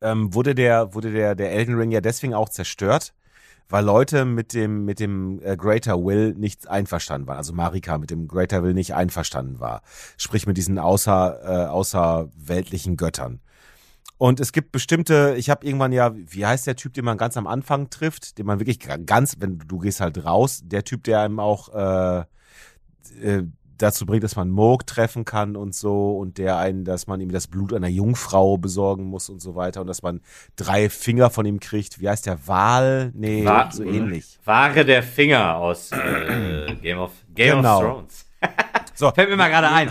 ähm, wurde der, wurde der, der Elden Ring ja deswegen auch zerstört, weil Leute mit dem, mit dem äh, Greater Will nicht einverstanden waren. Also Marika mit dem Greater Will nicht einverstanden war. Sprich mit diesen außer, äh, außerweltlichen Göttern. Und es gibt bestimmte, ich habe irgendwann ja, wie heißt der Typ, den man ganz am Anfang trifft, den man wirklich ganz, wenn du gehst halt raus, der Typ, der einem auch äh, äh, dazu bringt, dass man Moog treffen kann und so und der einen, dass man ihm das Blut einer Jungfrau besorgen muss und so weiter und dass man drei Finger von ihm kriegt. Wie heißt der? Wal? Nee, Wa so ähnlich. Ware der Finger aus äh, Game of, Game genau. of Thrones. so. Fällt mir mal gerade ein.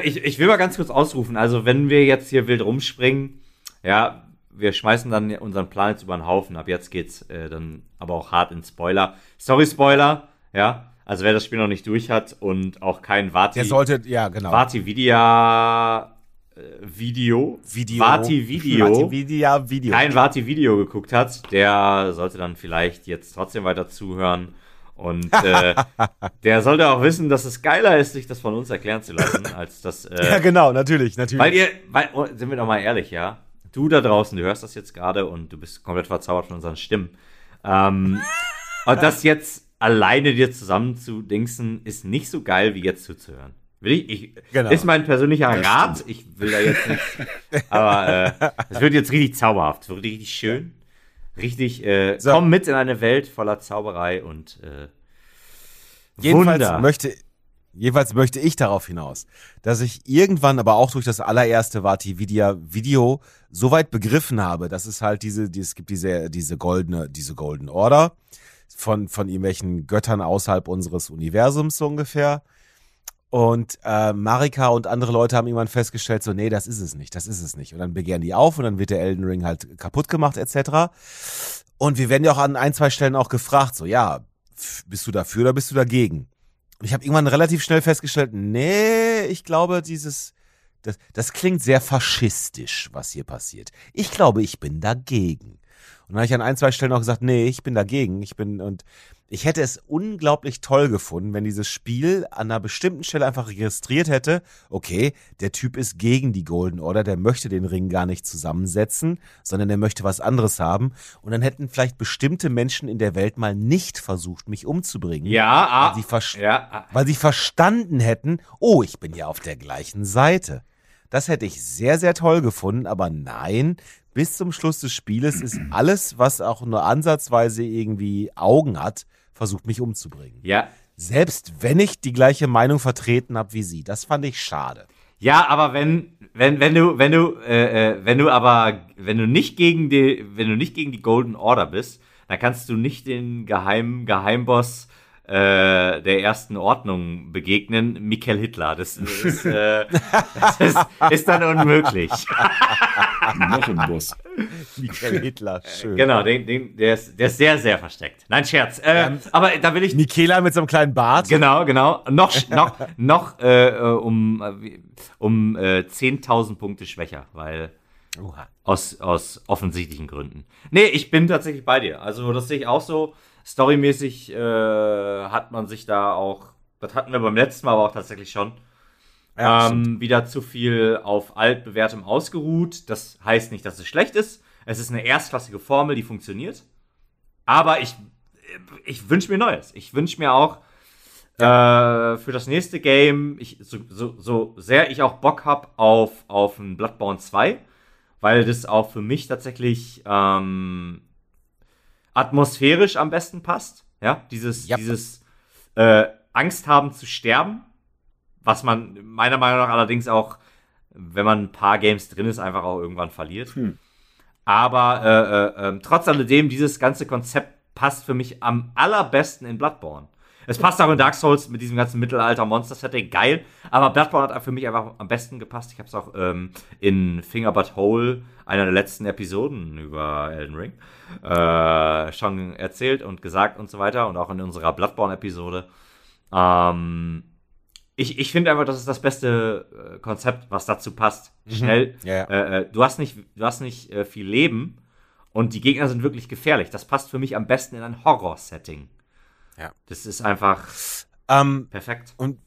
ich, ich will mal ganz kurz ausrufen. Also, wenn wir jetzt hier wild rumspringen, ja, wir schmeißen dann unseren Plan jetzt über den Haufen. Ab jetzt geht's äh, dann aber auch hart in Spoiler. Sorry, Spoiler, ja. Also wer das Spiel noch nicht durch hat und auch kein Vati. Der sollte, ja, genau. Vati Vidia äh, Video. Video. Vati Video. Vati Vidia Video. Kein Vati Video geguckt hat, der sollte dann vielleicht jetzt trotzdem weiter zuhören. Und äh, der sollte auch wissen, dass es geiler ist, sich das von uns erklären zu lassen, als das. Äh, ja, genau, natürlich, natürlich. Weil ihr, weil, oh, sind wir doch mal ehrlich, ja. Du da draußen, du hörst das jetzt gerade und du bist komplett verzaubert von unseren Stimmen. Ähm, und das jetzt alleine dir zusammen zu dingsen, ist nicht so geil, wie jetzt zuzuhören. Will ich, ich genau. Ist mein persönlicher das Rat. Stimmt. Ich will da jetzt nicht. aber äh, es wird jetzt richtig zauberhaft. Es wird richtig schön. Richtig, äh, so. komm mit in eine Welt voller Zauberei und äh, Jedenfalls Wunder. möchte, jedenfalls möchte ich darauf hinaus, dass ich irgendwann, aber auch durch das allererste Vati Video so weit begriffen habe, dass es halt diese, die, es gibt diese, diese goldene, diese Golden Order von, von irgendwelchen Göttern außerhalb unseres Universums so ungefähr. Und äh, Marika und andere Leute haben irgendwann festgestellt, so, nee, das ist es nicht, das ist es nicht. Und dann begehren die auf und dann wird der Elden Ring halt kaputt gemacht, etc. Und wir werden ja auch an ein, zwei Stellen auch gefragt, so, ja, bist du dafür oder bist du dagegen? Und ich habe irgendwann relativ schnell festgestellt, nee, ich glaube, dieses, das, das klingt sehr faschistisch, was hier passiert. Ich glaube, ich bin dagegen. Und dann habe ich an ein, zwei Stellen auch gesagt, nee, ich bin dagegen. Ich bin und ich hätte es unglaublich toll gefunden, wenn dieses Spiel an einer bestimmten Stelle einfach registriert hätte, okay, der Typ ist gegen die Golden Order, der möchte den Ring gar nicht zusammensetzen, sondern der möchte was anderes haben. Und dann hätten vielleicht bestimmte Menschen in der Welt mal nicht versucht, mich umzubringen. Ja, ah, weil, sie ja. Ah. weil sie verstanden hätten, oh, ich bin ja auf der gleichen Seite. Das hätte ich sehr, sehr toll gefunden, aber nein, bis zum Schluss des Spieles ist alles, was auch nur ansatzweise irgendwie Augen hat, versucht mich umzubringen. Ja. Selbst wenn ich die gleiche Meinung vertreten habe wie sie. Das fand ich schade. Ja, aber wenn, wenn, wenn du, wenn du, äh, äh, wenn du aber, wenn du nicht gegen die, wenn du nicht gegen die Golden Order bist, dann kannst du nicht den geheimen Geheimboss äh, der ersten Ordnung begegnen, Michael Hitler. Das ist, äh, das ist, ist dann unmöglich. Noch ein Boss. Michael Hitler, schön. Genau, den, den, der, ist, der ist sehr, sehr versteckt. Nein, Scherz. Äh, ähm, aber da will ich. Michaela mit so einem kleinen Bart. Genau, genau. Noch, noch, noch äh, um, um äh, 10.000 Punkte schwächer, weil. Oha. Aus, aus offensichtlichen Gründen. Nee, ich bin tatsächlich bei dir. Also, das sehe ich auch so. Storymäßig äh, hat man sich da auch, das hatten wir beim letzten Mal aber auch tatsächlich schon, ja, ähm, wieder zu viel auf altbewährtem ausgeruht. Das heißt nicht, dass es schlecht ist. Es ist eine erstklassige Formel, die funktioniert. Aber ich, ich wünsche mir Neues. Ich wünsche mir auch ja. äh, für das nächste Game, ich, so, so, so sehr ich auch Bock habe auf, auf ein Bloodborne 2, weil das auch für mich tatsächlich ähm, atmosphärisch am besten passt. Ja, dieses, yep. dieses äh, Angst haben zu sterben, was man meiner Meinung nach allerdings auch, wenn man ein paar Games drin ist, einfach auch irgendwann verliert. Hm. Aber äh, äh, äh, trotz alledem, dieses ganze Konzept passt für mich am allerbesten in Bloodborne. Es passt auch in Dark Souls mit diesem ganzen Mittelalter-Monster-Setting geil, aber Bloodborne hat für mich einfach am besten gepasst. Ich habe es auch ähm, in Finger But Hole, einer der letzten Episoden über Elden Ring, äh, schon erzählt und gesagt und so weiter und auch in unserer Bloodborne-Episode. Ähm, ich, ich finde einfach, das ist das beste äh, Konzept, was dazu passt. Schnell. Ja, ja. Äh, äh, du hast nicht, du hast nicht äh, viel Leben und die Gegner sind wirklich gefährlich. Das passt für mich am besten in ein Horror-Setting. Ja. Das ist einfach Ähm, perfekt. Und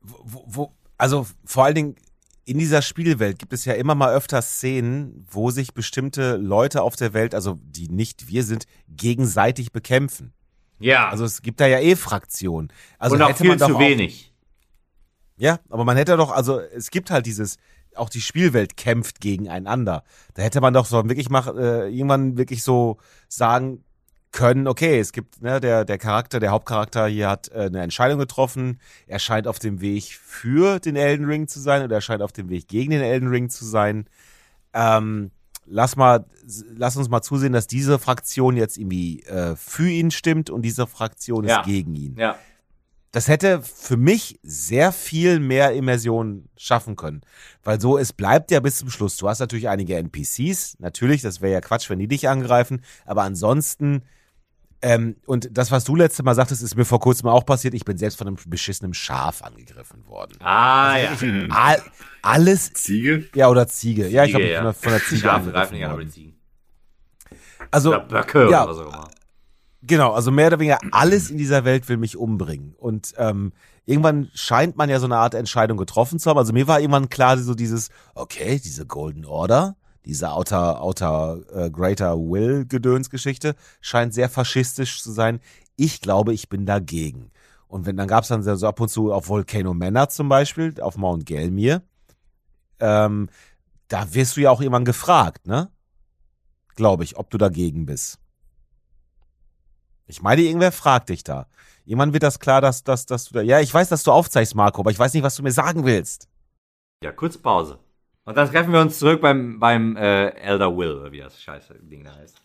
wo, wo, also vor allen Dingen in dieser Spielwelt gibt es ja immer mal öfter Szenen, wo sich bestimmte Leute auf der Welt, also die nicht wir sind, gegenseitig bekämpfen. Ja. Also es gibt da ja eh Fraktionen. Also und auch hätte viel man doch zu auch- wenig. Ja, aber man hätte doch, also es gibt halt dieses, auch die Spielwelt kämpft gegeneinander. Da hätte man doch so wirklich mal äh, irgendwann wirklich so sagen können, okay, es gibt, ne, der, der Charakter, der Hauptcharakter hier hat äh, eine Entscheidung getroffen, er scheint auf dem Weg für den Elden Ring zu sein oder er scheint auf dem Weg gegen den Elden Ring zu sein. Ähm, lass mal, lass uns mal zusehen, dass diese Fraktion jetzt irgendwie äh, für ihn stimmt und diese Fraktion ist Ja. gegen ihn Ja. das hätte für mich sehr viel mehr Immersion schaffen können. Weil so, es bleibt ja bis zum Schluss. Du hast natürlich einige NPCs, natürlich, das wäre ja Quatsch, wenn die dich angreifen, aber ansonsten, ähm, und das, was du letzte Mal sagtest, ist mir vor kurzem auch passiert, ich bin selbst von einem beschissenen Schaf angegriffen worden. Ah, ja. All, alles, Ziege? ja, oder Ziege. Ja, ich glaube, Ziege, von, der- von der Ziege Schafe greifen angegriffen nicht an, aber die. Ziegen. Also, Oder Böcke ja. oder so immer. Genau, also mehr oder weniger alles in dieser Welt will mich umbringen. Und ähm, irgendwann scheint man ja so eine Art Entscheidung getroffen zu haben. Also mir war irgendwann klar, so dieses, okay, diese Golden Order, diese Outer, Outer äh, Greater Will Gedönsgeschichte scheint sehr faschistisch zu sein. Ich glaube, ich bin dagegen. Und wenn dann gab es dann so ab und zu auf Volcano Manor zum Beispiel, auf Mount Gelmir, ähm, da wirst du ja auch irgendwann gefragt, ne? Glaube ich, ob du dagegen bist. Ich meine, irgendwer fragt dich da. Jemand wird das klar, dass, dass, dass du da. Ja, ich weiß, dass du aufzeichnest, Marco, aber ich weiß nicht, was du mir sagen willst. Ja, kurz Pause. Und dann treffen wir uns zurück beim, beim äh, Elder Will, wie das scheiße Ding da heißt.